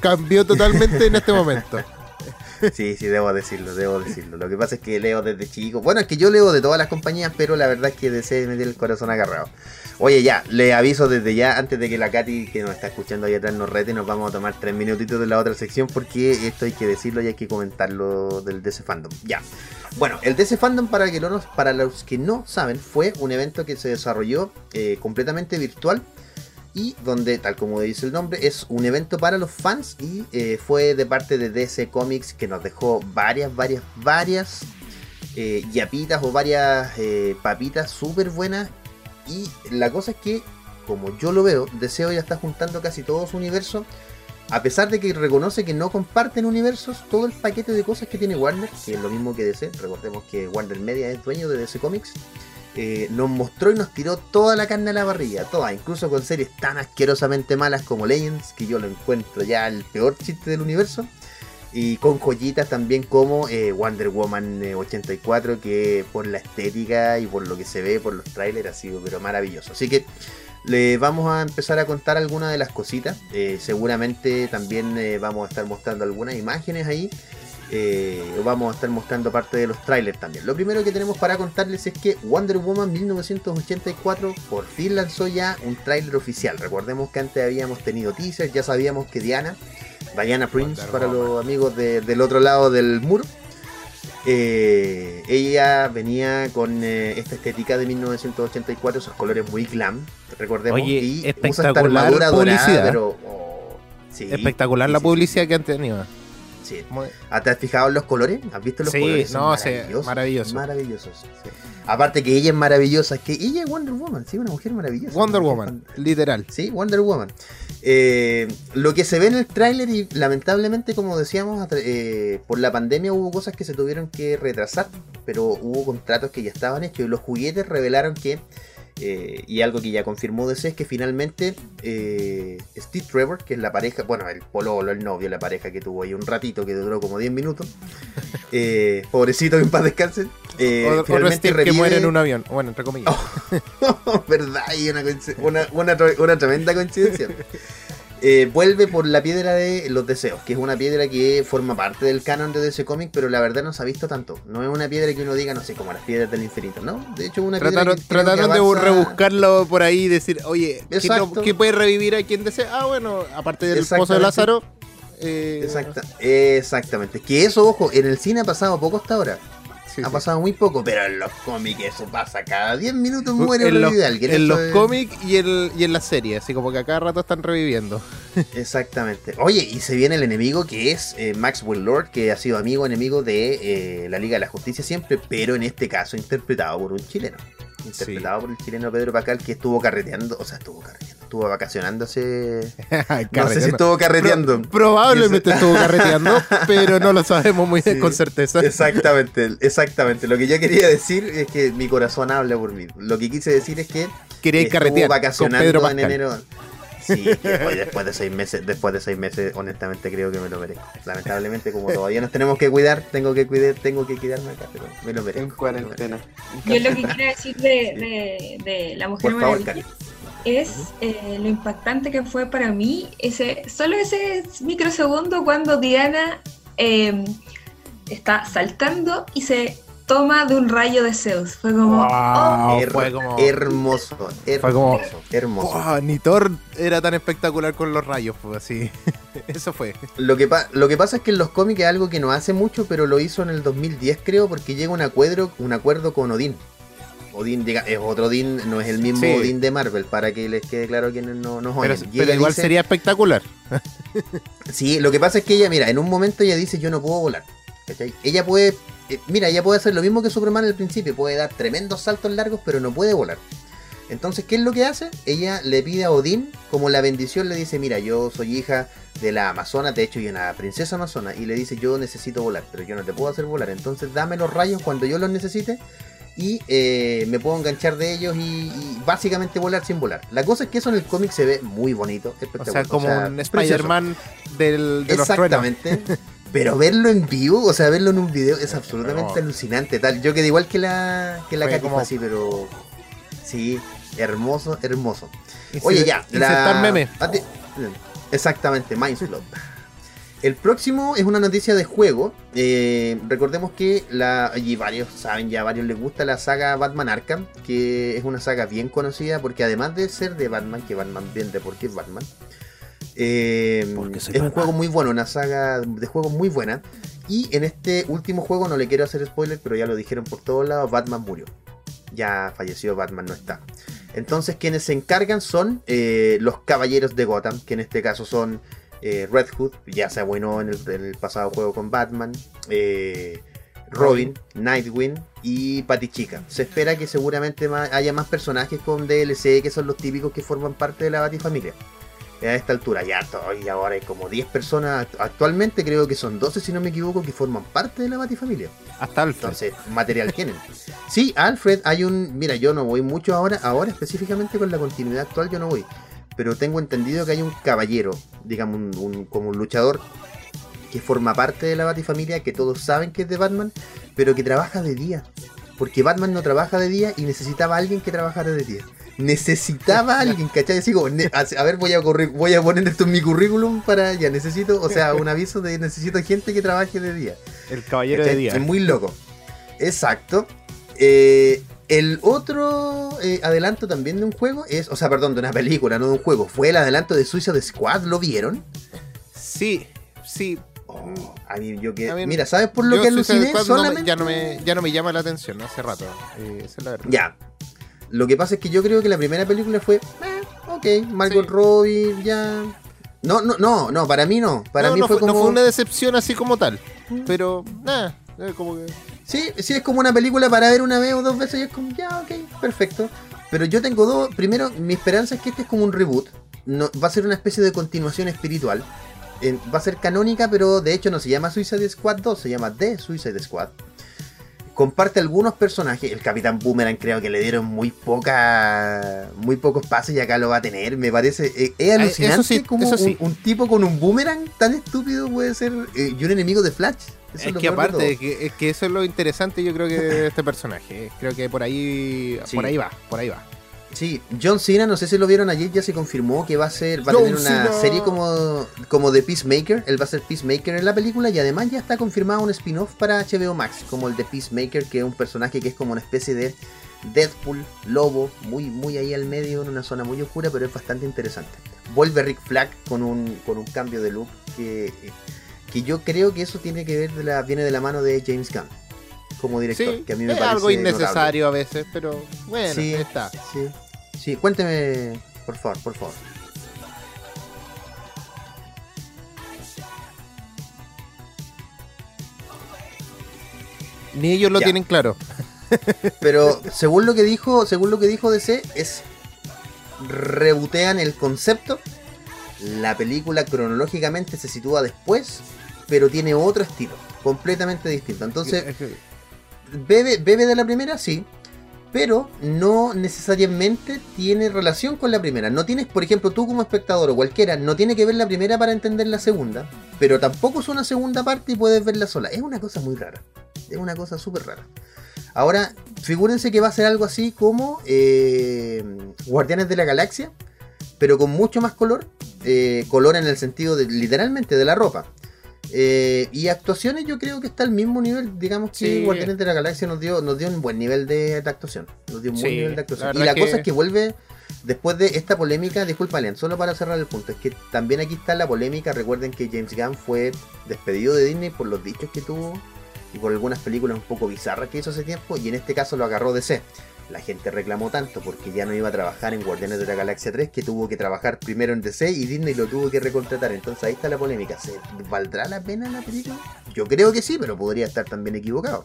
cambió totalmente en este momento. Sí, sí, debo decirlo, debo decirlo. Lo que pasa es que leo desde chico. Bueno, es que yo leo de todas las compañías, pero la verdad es que DC me tiene el corazón agarrado. Oye, ya, le aviso desde ya, antes de que la Katy, que nos está escuchando ahí atrás, nos rete, nos vamos a tomar tres minutitos de la otra sección, porque esto hay que decirlo y hay que comentarlo del DC Fandom. Ya. Bueno, el DC Fandom, para, que para los que no saben, fue un evento que se desarrolló eh, completamente virtual y donde, tal como dice el nombre, es un evento para los fans y eh, fue de parte de DC Comics que nos dejó varias, varias, varias eh, yapitas o varias eh, papitas súper buenas. Y la cosa es que, como yo lo veo, DC ya está juntando casi todo su universo. A pesar de que reconoce que no comparten universos, todo el paquete de cosas que tiene Warner, que es lo mismo que DC, recordemos que Warner Media es dueño de DC Comics, eh, nos mostró y nos tiró toda la carne a la barriga, toda, incluso con series tan asquerosamente malas como Legends, que yo lo encuentro ya el peor chiste del universo, y con joyitas también como eh, Wonder Woman 84, eh, que por la estética y por lo que se ve, por los trailers, ha sido pero maravilloso. Así que le vamos a empezar a contar algunas de las cositas, seguramente también vamos a estar mostrando algunas imágenes ahí eh, vamos a estar mostrando parte de los trailers también. Lo primero que tenemos para contarles es que Wonder Woman 1984 por fin lanzó ya un trailer oficial. Recordemos que antes habíamos tenido teasers, ya sabíamos que Diana, Diana Prince para los amigos del otro lado del muro, eh, ella venía con eh, esta estética de 1984, esos colores muy glam, recordemos, y espectacular usa publicidad. pero, oh, espectacular la publicidad que han tenido. Sí. Ah, ¿Te has fijado en los colores? ¿Has visto los colores? no, maravillosos, maravillosos. Maravillosos. Aparte que ella es maravillosa, es que ella es Wonder Woman, sí, una mujer maravillosa. Wonder Woman, literal. Sí, Wonder Woman. Eh, lo que se ve en el tráiler y lamentablemente, como decíamos, eh, por la pandemia hubo cosas que se tuvieron que retrasar, pero hubo contratos que ya estaban hechos y los juguetes revelaron que eh, y algo que ya confirmó DC es que finalmente eh, Steve Trevor, que es la pareja, bueno, el pololo, el novio, la pareja que tuvo ahí un ratito que duró como 10 minutos, eh, pobrecito que en paz descanse, finalmente que muere en un avión, bueno, entre comillas. verdad, y una, una, una tremenda coincidencia. Eh, vuelve por la piedra de los deseos, que es una piedra que forma parte del canon de DC Comics, pero la verdad no se ha visto tanto. No es una piedra que uno diga, no sé, como las piedras del infinito, ¿no? De hecho, una trataron, piedra Trataron de rebuscarlo por ahí y decir, oye, ¿qué, puede revivir a quien desea? Ah, bueno, aparte del pozo de Lázaro. Eh, exactamente. Que eso, ojo, en el cine ha pasado poco hasta ahora ha pasado muy poco, pero en los cómics eso pasa cada 10 minutos muere en los, En los cómics y, y en las series, así como que a cada rato están reviviendo. Exactamente. Oye, y se viene el enemigo que es eh, Maxwell Lord, que ha sido amigo enemigo de eh, la Liga de la Justicia siempre, pero en este caso interpretado por un chileno. Interpretado por el chileno Pedro Pacal, que estuvo carreteando, o sea, estuvo carreteando, estuvo vacacionándose. no sé si estuvo carreteando. probablemente estuvo carreteando, pero no lo sabemos muy bien con certeza. Exactamente, exactamente. Lo que yo quería decir es que mi corazón habla por mí. Lo que quise decir es que Quería carretear vacacionando con Pedro en enero. Sí, después de seis meses, después de seis meses, honestamente creo que me lo merezco. Lamentablemente, como todavía nos tenemos que cuidar, tengo que cuidar, tengo que cuidarme acá, pero me lo merezco. En cuarentena. Yo lo que quiero decir de, de, la mujer maravilla es eh, lo impactante que fue para mí ese, solo ese microsegundo cuando Diana eh, está saltando y se toma de un rayo de Zeus. Fue como, oh. fue como hermoso, hermoso, hermoso. ni Thor era tan espectacular con los rayos, fue así. Eso fue. Lo que, lo que pasa es que en los cómics es algo que no hace mucho, pero lo hizo en el 2010 creo, porque llega un acuerdo, un acuerdo con Odín. Odín es otro Odín, no es el mismo Odín de Marvel, para que les quede claro quienes no nos Pero, pero igual sería espectacular. sí, lo que pasa es que ella, mira, en un momento ella dice yo no puedo volar. Ella puede eh, mira, ella puede hacer lo mismo que Superman al principio, puede dar tremendos saltos largos, pero no puede volar. Entonces, ¿qué es lo que hace? Ella le pide a Odín, como la bendición, le dice, mira, yo soy hija de la Amazona, de hecho, y una princesa Amazona, y le dice, yo necesito volar, pero yo no te puedo hacer volar, entonces dame los rayos cuando yo los necesite y eh, me puedo enganchar de ellos y, básicamente volar sin volar. La cosa es que eso en el cómic se ve muy bonito, O sea, como un Spider-Man del, de Exactamente. Pero verlo en vivo, o sea, verlo en un video es absolutamente alucinante. Tal. Yo quedé igual que la, que la como... así, pero sí, hermoso, hermoso. Oye, ya, la... meme. Exactamente, Mindslot. El próximo es una noticia de juego. Eh, recordemos que la, y varios saben, ya varios les gusta la saga Batman Arkham, que es una saga bien conocida porque además de ser de Batman, que Batman vende porque es Batman, eh, es un juego muy bueno, una saga de juegos muy buena. Y en este último juego, no le quiero hacer spoiler, pero ya lo dijeron por todos lados, Batman murió. Ya falleció, Batman no está. Entonces quienes se encargan son eh, los caballeros de Gotham, que en este caso son eh, Red Hood, ya se bueno en el, pasado juego con Batman, Robin, Nightwing y Chica Se espera que seguramente haya más personajes con DLC, que son los típicos que forman parte de la Batifamilia a esta altura. Ya y ahora hay como 10 personas. Actualmente creo que son 12, si no me equivoco, que forman parte de la Batifamilia. Hasta Alfred. Entonces, material tienen. Sí, Alfred, hay un. Mira, yo no voy mucho ahora, ahora específicamente con la continuidad actual, yo no voy. Pero tengo entendido que hay un caballero, digamos, un, como un luchador que forma parte de la Batifamilia, que todos saben que es de Batman, pero que trabaja de día. Porque Batman no trabaja de día y necesitaba a alguien que trabajara de día necesitaba a alguien, ¿cachai? Así como, a ver, voy a, voy a poner esto en mi currículum para, ya necesito, o sea, un aviso de necesito gente que trabaje de día. El caballero de día. Es muy loco. Exacto. Eh, el otro eh, adelanto también de un juego es, o sea, perdón, de una película, no de un juego, fue el adelanto de Suicide Squad, ¿lo vieron? Sí, sí. Oh, a mí, yo que. mira, ¿sabes por lo que aluciné? Solamente... ya, no me, ya no me llama la atención hace rato. Eh, esa es la verdad. Ya, lo que pasa es que yo creo que la primera película fue, eh, ok, Margot Robbie, ya. No, no, no, no, para mí no. Para mí fue, como. No fue una decepción así como tal. Pero, nada, como que. Sí, sí, es como una película para ver una vez o dos veces y es como, ya, ok, perfecto. Pero yo tengo dos. Primero, mi esperanza es que este es como un reboot. No, va a ser una especie de continuación espiritual. va a ser canónica, pero de hecho no se llama Suicide Squad 2, se llama The Suicide Squad comparte algunos personajes. El Capitán Boomerang creo que le dieron muy poca, muy pocos pases y acá lo va a tener. Me parece eh, es alucinante como un, tipo con un boomerang tan estúpido puede ser eh, y un enemigo de Flash. es, que aparte, que, es que eso es lo interesante yo creo que de este personaje. Creo que por ahí, por ahí va, por ahí va. Sí, John Cena, no sé si lo vieron ayer, ya se confirmó que va a ser, va a tener una serie como, como de Peacemaker, él va a ser Peacemaker en la película y además ya está confirmado un spin-off para HBO Max, como el de Peacemaker, que es un personaje que es como una especie de Deadpool, lobo, muy, muy ahí al medio, en una zona muy oscura, pero es bastante interesante. Vuelve Rick Flag con un, con un cambio de look que, que yo creo que eso tiene que ver, de la, viene de la mano de James Gunn como director, que a mí me es parece algo innecesario a veces, pero bueno, sí, está. Sí. Sí, cuénteme, por favor, por favor. Ni ellos lo tienen claro. Pero según lo que dijo, según lo que dijo DC, es rebotean el concepto. La película cronológicamente se sitúa después, pero tiene otro estilo, completamente distinto. Entonces, bebe, bebe de la primera, sí, pero no necesariamente tiene relación con la primera. No tienes, por ejemplo, tú como espectador o cualquiera, no tiene que ver la primera para entender la segunda, pero tampoco es una segunda parte y puedes verla sola. Es una cosa muy rara. Es una cosa súper rara. Ahora, figúrense que va a ser algo así como eh, Guardianes de la Galaxia, pero con mucho más color. Eh, color en el sentido literalmente de la ropa. Eh, y actuaciones yo creo que está al mismo nivel, digamos que Sí. Guardianes de la Galaxia nos dio, nos dio un buen nivel de, de actuación. Nos dio un buen Sí, nivel de la actuación. y la que- cosa es que vuelve, después de esta polémica, disculpa Lean, solo para cerrar el punto, es que también aquí está la polémica, recuerden que James Gunn fue despedido de Disney por los dichos que tuvo y por algunas películas un poco bizarras que hizo hace tiempo, y en este caso lo agarró DC. La gente reclamó tanto porque ya no iba a trabajar en Guardianes de la Galaxia 3 que tuvo que trabajar primero en DC y Disney lo tuvo que recontratar. Entonces ahí está la polémica. ¿Se ¿Valdrá la pena la película? Yo creo que sí, pero podría estar también equivocado.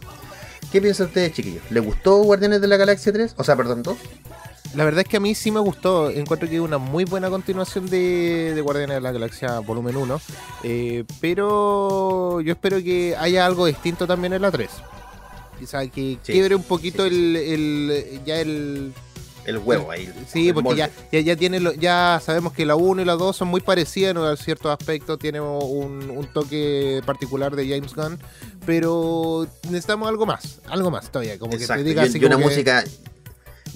¿Qué piensan ustedes, chiquillos? ¿Les gustó Guardianes de la Galaxia 3? O sea, perdón, 2. La verdad es que a mí sí me gustó. Encuentro que es una muy buena continuación de, de Guardianes de la Galaxia Volumen 1. eh, pero yo espero que haya algo distinto también en la 3. Quizá que Sí, quiebre un poquito sí, el, el- ya el... El huevo ahí. Sí, el porque ya, ya, ya tiene lo- ya sabemos que la 1 y la 2 son muy parecidas en ciertos aspectos, tiene un, un toque particular de James Gunn, pero necesitamos algo más, algo más todavía, como Exacto. que te diga y, así y una que- música.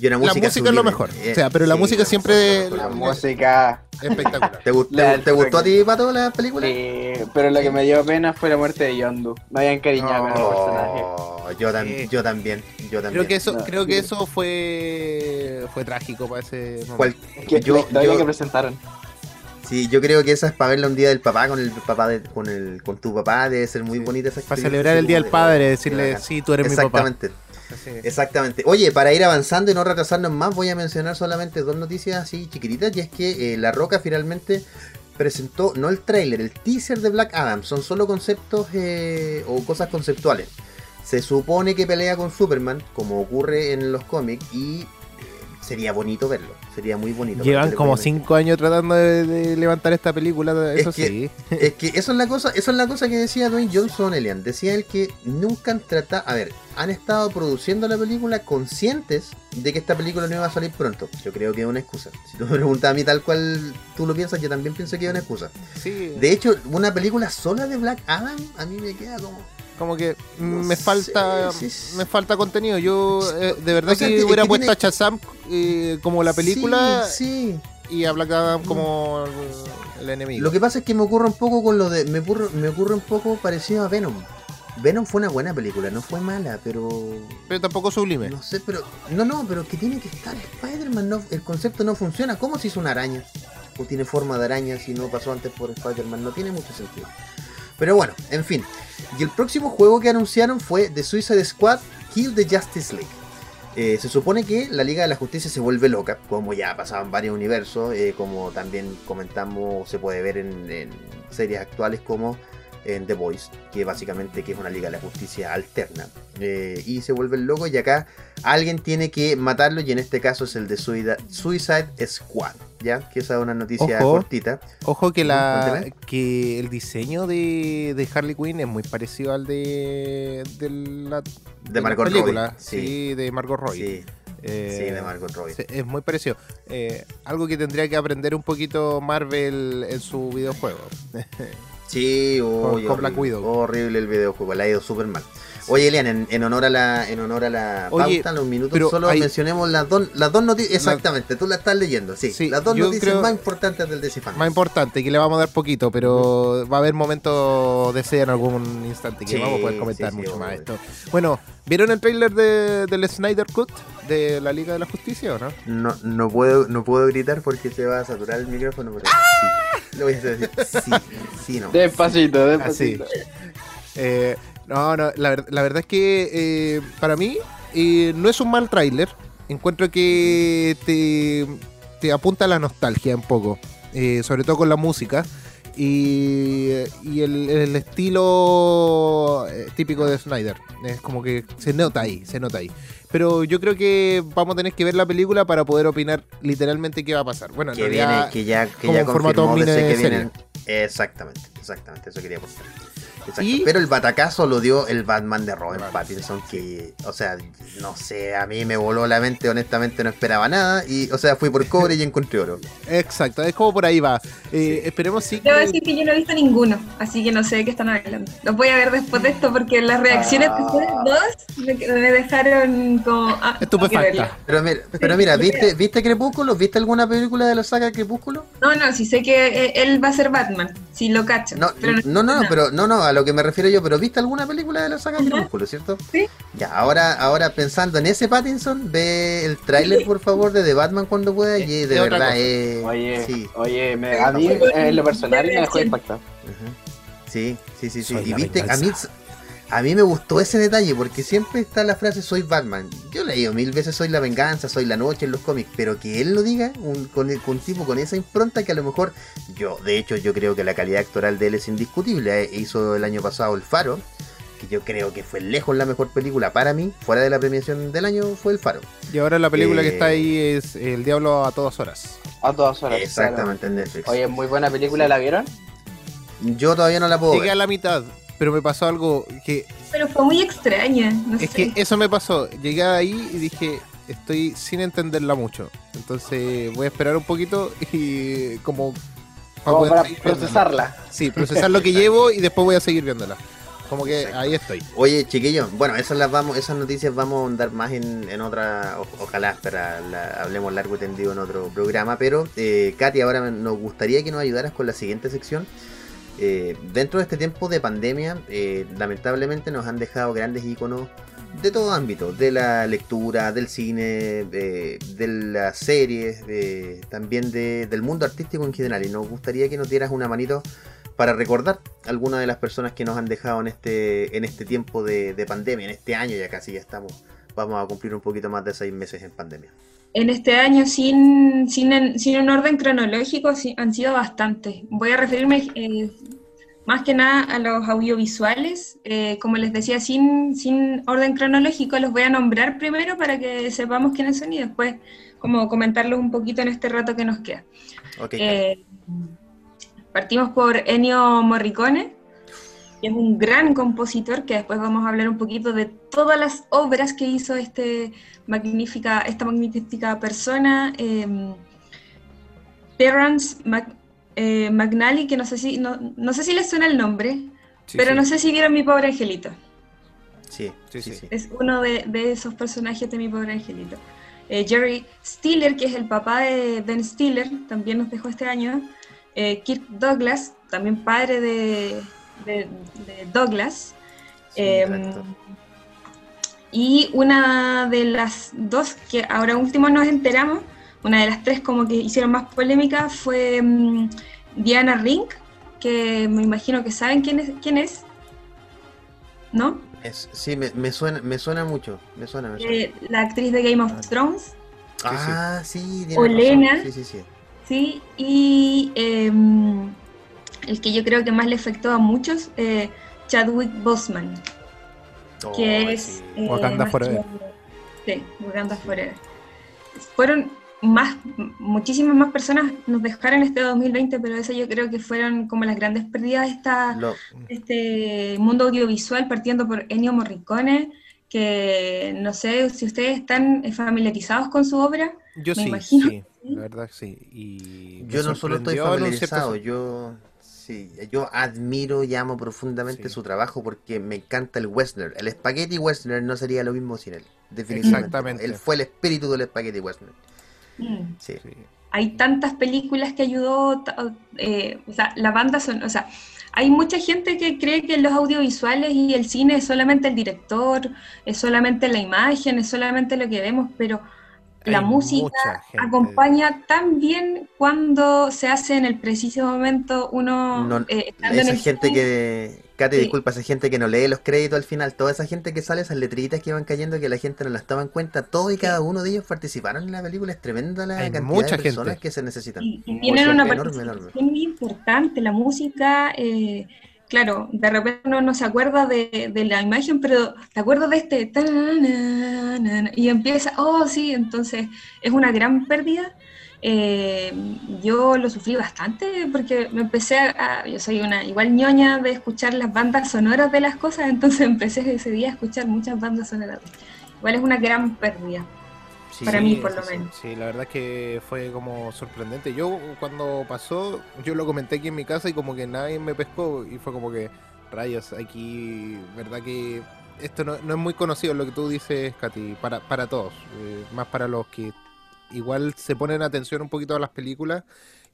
Y una La música, música es lo mejor. Eh, O sea, pero la música siempre- La música. espectacular. ¿Te, gu- La- te- te gustó a ti, Pato, la película? Sí, pero lo que me dio pena fue la muerte de Yondu. Me había encariñado con el personaje. Oh, yo, tam- Sí. yo también, yo también. Creo que eso, No. creo que eso fue fue trágico para ese momento. Cual- Es que Yo- la historia yo- que presentaron. Sí, yo creo que esa es para verla un día del papá con el papá de- con el con tu papá debe ser muy Sí. bonita esa Para celebrar el Día del de- Padre, de decirle, sí, tú eres mi papá. Exactamente, Exactamente. Oye, para ir avanzando y no retrasarnos más, voy a mencionar solamente dos noticias así chiquititas y es que eh, La Roca finalmente presentó no el tráiler, el teaser de Black Adam, son solo conceptos eh, o cosas conceptuales. Se supone que pelea con Superman, como ocurre en los cómics, y eh, sería bonito verlo. Sería muy bonito. Llevan como cinco años tratando de, de levantar esta película, eso Es que- sí. Es que eso es la cosa, eso es la cosa que decía Dwayne Johnson, Elian. Decía él que nunca han tratado, a ver, han estado produciendo la película conscientes de que esta película no iba a salir pronto. Yo creo que es una excusa. Si tú me preguntas a mí tal cual tú lo piensas, yo también pienso que es una excusa. Sí, De hecho, una película sola de Black Adam a mí me queda como como que no me falta sí, me falta contenido. Yo eh, de verdad O sea, que hubiera que puesto tiene- a Shazam eh, como la película Sí, y a Black Adam como el, el enemigo. Lo que pasa es que me ocurre un poco con lo de me ocurre, me ocurre un poco parecido a Venom. Venom fue una buena película, no fue mala, pero Pero tampoco sublime. No sé, pero. No, no, pero que tiene que estar Spider-Man. No, el concepto no funciona. ¿Cómo se hizo una araña? O tiene forma de araña si no pasó antes por Spider-Man. No tiene mucho sentido. Pero bueno, en fin. Y el próximo juego que anunciaron fue The Suicide Squad Kill the Justice League. Eh, se supone que la Liga de la Justicia se vuelve loca, como ya ha pasado en varios universos, eh, como también comentamos, se puede ver en, en series actuales como en The Voice, que básicamente que es una Liga de la Justicia alterna. Eh, y se vuelve loco y acá alguien tiene que matarlo y en este caso es el de Suicide, Suicide Squad, ¿ya? Que esa es una noticia Ojo. cortita. Ojo que la que el diseño de, de Harley Quinn es muy parecido al de de la De Margot la película, Robbie. sí. Sí, de Margot Robbie. sí, Eh, sí, de Margot Robbie. Es muy parecido. Eh, algo que tendría que aprender un poquito Marvel en su videojuego. Sí, uy, con Black Widow. horrible el videojuego, le ha ido súper mal. Oye, Elian, en, en honor a la, en honor a la Oye, pauta, en los minutos, pero solo hay- mencionemos las dos, las dos noticias. Exactamente, tú la estás leyendo, sí. Sí, las dos noticias creo- más importantes del DC Fandom. Más importante, que le vamos a dar poquito, pero va a haber momentos de ser en algún instante que Sí, vamos a poder comentar sí, sí, mucho más esto. Bueno, ¿vieron el trailer de, del Snyder Cut de la Liga de la Justicia o no? No, no puedo, no puedo gritar porque se va a saturar el micrófono, pero sí. Lo voy a decir, sí, sí, no. Despacito, Así. despacito. Eh, no, no, la, ver- la verdad es que eh, para mí eh, no es un mal tráiler. Encuentro que te, te apunta a la nostalgia un poco, eh, sobre todo con la música. y, y el, el estilo eh, típico de Snyder. Es como que se nota ahí, se nota ahí. Pero yo creo que vamos a tener que ver la película para poder opinar literalmente qué va a pasar. Bueno, en Que viene, que ya, que ya confirmó que vienen. Exactamente, exactamente, eso quería aportar. Exacto. Y- Pero el batacazo lo dio el Batman de Robert Pattinson, que, o sea, no sé, a mí me voló la mente, honestamente no esperaba nada, y, o sea, fui por cobre y encontré oro. Exacto, es como por ahí va. Eh, esperemos sí Debo que... decir que yo no he visto ninguno, así que no sé de qué están hablando. Los voy a ver después de esto porque las reacciones de ustedes dos me, me dejaron como... Ah, Estupefacta. Pero mira, pero mira ¿viste, ¿viste Crepúsculo? ¿Viste alguna película de la saga Crepúsculo? No, no, sí sé que eh, él va a ser Batman, sí lo cacho. No, pero no, no, pero no, no, a lo que me refiero yo, pero ¿viste alguna película de la saga Ajá. Crepúsculo, cierto? Sí. Ya, ahora, ahora pensando en ese Pattinson, ve el tráiler por favor de The Batman cuando pueda y de verdad es... Oye, Sí. oye, me- a mí en lo personal me dejó impactado. Sí, sí, sí, sí. Soy Y viste, a mí. A mí me gustó ese detalle porque siempre está la frase soy Batman. Yo he leído mil veces soy la venganza, soy la noche en los cómics, pero que él lo diga un, con, con un tipo con esa impronta que a lo mejor yo, de hecho, yo creo que la calidad actoral de él es indiscutible. Eh, Hizo el año pasado El Faro, que yo creo que fue lejos la mejor película para mí, fuera de la premiación del año, fue El Faro. Y ahora la película que Eh, está ahí es El Diablo a todas horas. A todas horas. Exactamente, en Netflix. Oye, muy buena película, ¿la vieron? Yo todavía no la puedo Llegué ver. a la mitad, pero me pasó algo que Pero fue muy extraña, no Es sé. que eso me pasó. Llegué ahí y dije, estoy sin entenderla mucho. Entonces voy a esperar un poquito y como... Como poder para seguir viéndola. procesarla. Sí, procesar lo que llevo y después voy a seguir viéndola. Como que Exacto. ahí estoy. Oye, chiquillos, bueno, esas las vamos, esas noticias vamos a ahondar más en, en otra, o- ojalá, para la- hablemos largo y tendido en otro programa, pero eh, Katy, ahora me- nos gustaría que nos ayudaras con la siguiente sección. Eh, dentro de este tiempo de pandemia, eh, lamentablemente nos han dejado grandes iconos de todo ámbito, de la lectura, del cine, de, las series, también de- del mundo artístico en general, y nos gustaría que nos dieras una manito para recordar algunas de las personas que nos han dejado en este, en este tiempo de, de pandemia, en este año ya casi ya estamos, vamos a cumplir un poquito más de seis meses en pandemia. En este año, sin, sin, sin un orden cronológico, han sido bastantes. Voy a referirme eh, más que nada a los audiovisuales. Eh, como les decía, sin, sin orden cronológico, los voy a nombrar primero para que sepamos quiénes son y después como comentarlos un poquito en este rato que nos queda. Eh, partimos por Ennio Morricone, es un gran compositor, que después vamos a hablar un poquito de todas las obras que hizo este magnífica, esta magnífica persona. eh, Terrence Mac- eh, McNally, que no sé si no, no sé si les suena el nombre, Sí, pero sí. no sé si vieron Mi Pobre Angelito. sí, sí, sí. Es uno de, de esos personajes de Mi Pobre Angelito. Eh, Jerry Stiller, que es el papá de Ben Stiller, también nos dejó este año. Eh, Kirk Douglas, también padre de, de- de Douglas. Sí, Eh, exacto. y una de las dos que ahora último nos enteramos, una de las tres como que hicieron más polémica fue mm, Diana Ring, que me imagino que saben quién es, quién es ¿no? Es- sí, me, me suena, me suena mucho, me suena, me suena. Eh, la actriz de Game of Thrones, ah, sí, tiene Olena. razón. Sí, sí, sí. ¿sí? Y em, el que yo creo que más le afectó a muchos, eh, Chadwick Boseman, que Oh, es... sí. eh, Wakanda Forever. Sí, Wakanda Forever. Fueron más, muchísimas más personas nos dejaron este 2020, pero eso yo creo que fueron como las grandes pérdidas de esta, Lo- este mundo audiovisual, partiendo por Ennio Morricone, que no sé si ustedes están familiarizados con su obra. Yo Me sí, imagino sí, que sí. la verdad sí. Y yo no solo estoy familiarizado, yo sí, yo admiro y amo profundamente Sí. su trabajo porque me encanta el western. El spaghetti western no sería lo mismo sin él, definitivamente. Exactamente. Él fue el espíritu del spaghetti western. Mm. Sí. Sí. hay tantas películas que ayudó, eh, o sea, la banda son, o sea, hay mucha gente que cree que los audiovisuales y el cine es solamente el director, es solamente la imagen, es solamente lo que vemos, pero la música acompaña tan bien cuando se hace en el preciso momento uno eh, esa gente que Kate, disculpa, esa gente que no lee los créditos al final, toda esa gente que sale, esas letritas que van cayendo que la gente no las toma en cuenta, todo y cada uno de ellos participaron en la película, es tremenda la cantidad de personas que se necesitan. Y, tienen una participación muy importante, la música, eh, claro, de repente uno no se acuerda de, la imagen, pero te acuerdas de este, y empieza, oh sí, entonces es una gran pérdida eh, yo lo sufrí bastante porque me empecé a, yo soy una igual ñoña de escuchar las bandas sonoras de las cosas, entonces empecé ese día a escuchar muchas bandas sonoras. Igual es una gran pérdida. Para mí, por lo menos. Sí, la verdad es que fue como sorprendente. Yo, cuando pasó, yo lo comenté aquí en mi casa y como que nadie me pescó y fue como que, rayos, aquí, verdad que esto no, es muy conocido lo que tú dices, Katy, para, para todos, eh, más para los que igual se ponen atención un poquito a las películas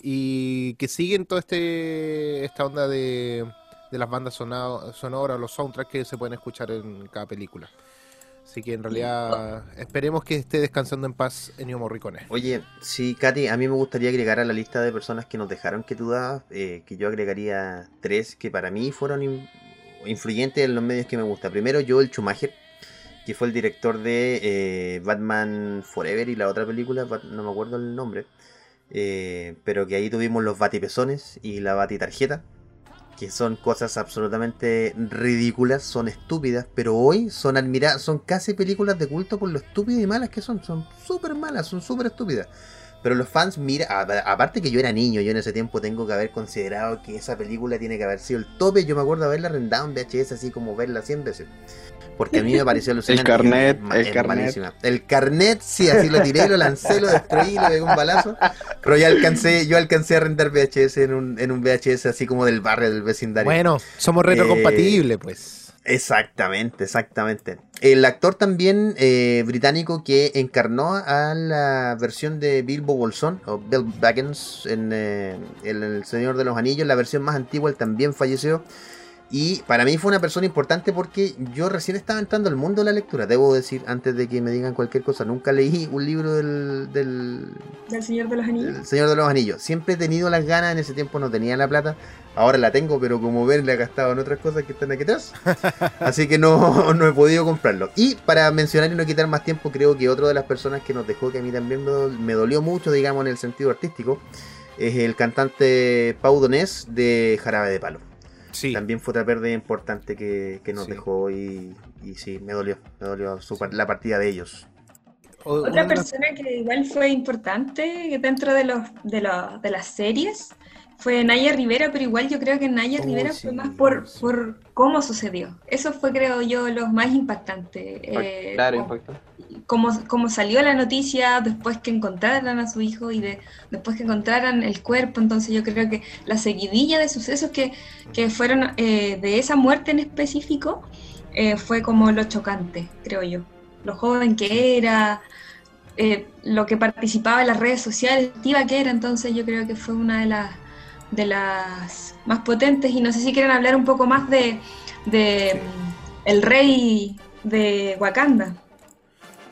y que siguen toda este esta onda de, de las bandas sonoras, los soundtracks que se pueden escuchar en cada película. Así que en realidad esperemos que esté descansando en paz Ennio Morricone. Oye, sí, Katy, a mí me gustaría agregar a la lista de personas que nos dejaron que dabas, eh, que yo agregaría tres que para mí fueron influyentes en los medios que me gusta. Primero, yo, el Schumacher que fue el director de eh, Batman Forever y la otra película, no me acuerdo el nombre, eh, pero que ahí tuvimos los batipezones y la batitarjeta, que son cosas absolutamente ridículas, son estúpidas, pero hoy son admiradas, son casi películas de culto por lo estúpidas y malas que son, son súper malas, son súper estúpidas. Pero los fans, mira, aparte que yo era niño, yo en ese tiempo tengo que haber considerado que esa película tiene que haber sido el tope. Yo me acuerdo haberla arrendado en VHS, así como verla 100 veces porque a mí me pareció alucinante. el carnet, el carnet. El carnet, sí, así lo tiré, lo lancé, lo destruí, le pegué un balazo. Pero ya alcancé, yo alcancé a rentar VHS en un, en un VHS así como del barrio, del vecindario. Bueno, somos retrocompatibles, eh, pues. Exactamente, exactamente. El actor también eh, británico que encarnó a la versión de Bilbo Bolsón, o Bill Baggins, en, eh, en El Señor de los Anillos, la versión más antigua, él también falleció. Y para mí fue una persona importante porque yo recién estaba entrando al mundo de la lectura. Debo decir, antes de que me digan cualquier cosa, nunca leí un libro del. del, Señor de los Anillos. Señor de los Anillos. Siempre he tenido las ganas, en ese tiempo no tenía la plata. Ahora la tengo, pero como ven, le he gastado en otras cosas que están aquí atrás. Así que no, no he podido comprarlo. Y para mencionar y no quitar más tiempo, creo que otra de las personas que nos dejó, que a mí también me dolió mucho, digamos, en el sentido artístico, es el cantante Pau Donés de Jarabe de Palo. También fue otra pérdida importante que, nos dejó y, y, sí, me dolió, me dolió la partida de ellos. Otra persona que igual fue importante dentro de, los, de, los, de las series fue Naya Rivera, pero igual yo creo que Naya Rivera fue más por, por cómo sucedió. Eso fue, creo yo, lo más impactante. Eh, claro, impactante. Cómo, salió la noticia después que encontraran a su hijo y de, después que encontraran el cuerpo. Entonces yo creo que la seguidilla de sucesos que, que fueron eh, de esa muerte en específico eh, fue como lo chocante, creo yo. Lo joven que era, lo que participaba en las redes sociales, activa que era. Entonces yo creo que fue una de las de las más potentes y no sé si quieren hablar un poco más de, de el rey de Wakanda.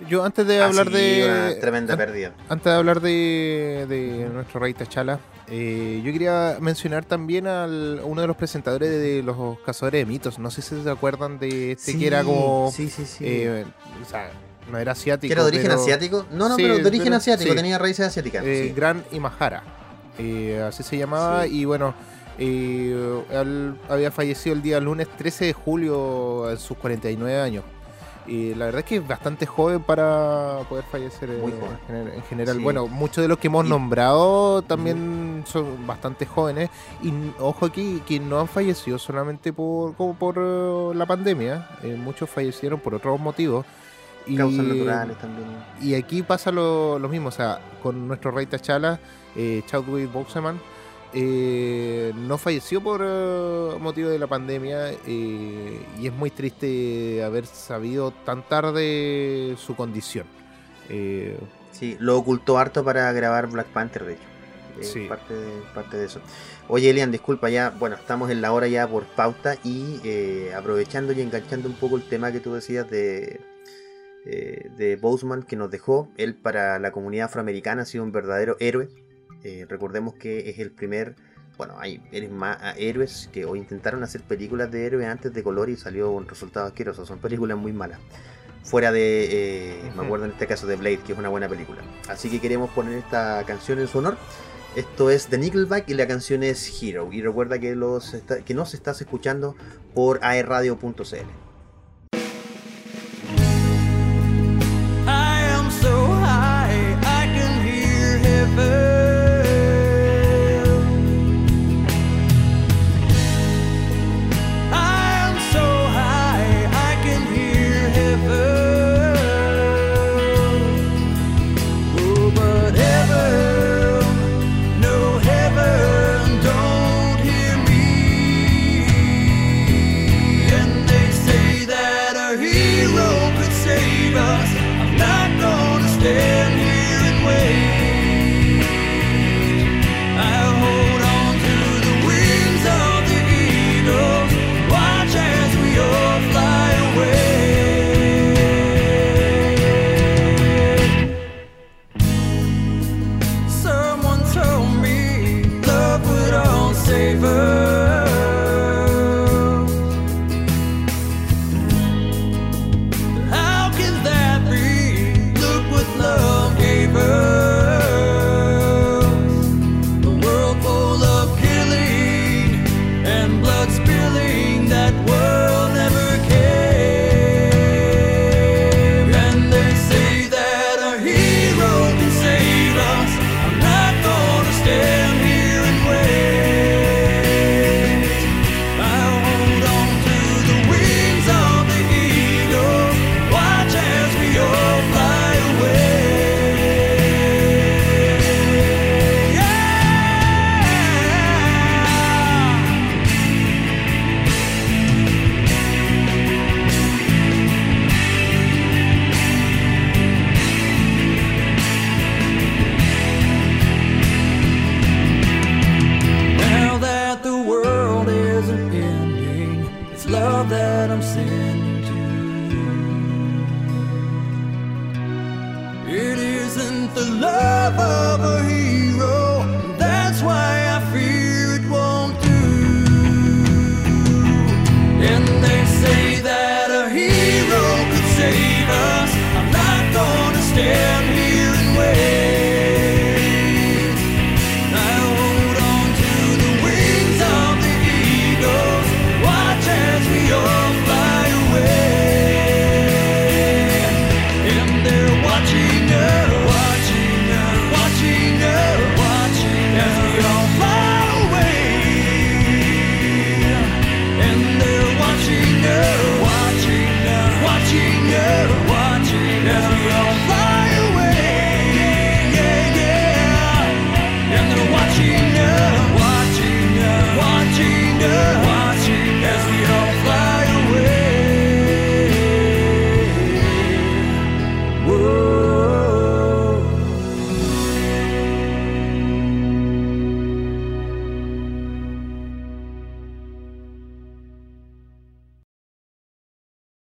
Yo antes de ah, hablar de tremenda pérdida. Antes de hablar de, de nuestro rey T'Challa, eh, yo quería mencionar también a uno de los presentadores de los cazadores de mitos. No sé si se acuerdan de este que era como sí, sí, sí. Eh, o sea, no era asiático. ¿Era de origen asiático? No, no, pero de origen asiático, tenía raíces asiáticas. Eh, Gran Imahara. Eh, así se llamaba, y bueno, eh, él había fallecido el día lunes 13 de julio a sus 49 años. Y la verdad es que es bastante joven para poder fallecer en, general. Bueno, muchos de los que hemos nombrado también son bastante jóvenes. Y ojo aquí, que no han fallecido solamente por, como por uh, la pandemia. Eh, muchos fallecieron por otros motivos. Y, Causas naturales también. Y aquí pasa lo, lo mismo, o sea, con nuestro rey Tachala eh, Chadwick Boseman, eh, no falleció por eh, motivo de la pandemia eh, y es muy triste haber sabido tan tarde su condición. sí, lo ocultó harto para grabar Black Panther, de hecho. Parte, de, parte de eso. Oye, Elian, disculpa, ya, bueno, estamos en la hora ya por pauta y aprovechando y enganchando un poco el tema que tú decías de eh, de Boseman que nos dejó. Él para la comunidad afroamericana ha sido un verdadero héroe. Eh, recordemos que es el primer, bueno, hay más ah, héroes que o intentaron hacer películas de héroes antes de color y salió un resultado asqueroso. Son películas muy malas. Fuera de, me acuerdo en este caso de Blade, que es una buena película. Así que queremos poner esta canción en su honor. Esto es The Nickelback y la canción es Hero. Y recuerda que, los que nos estás escuchando por aerradio.cl.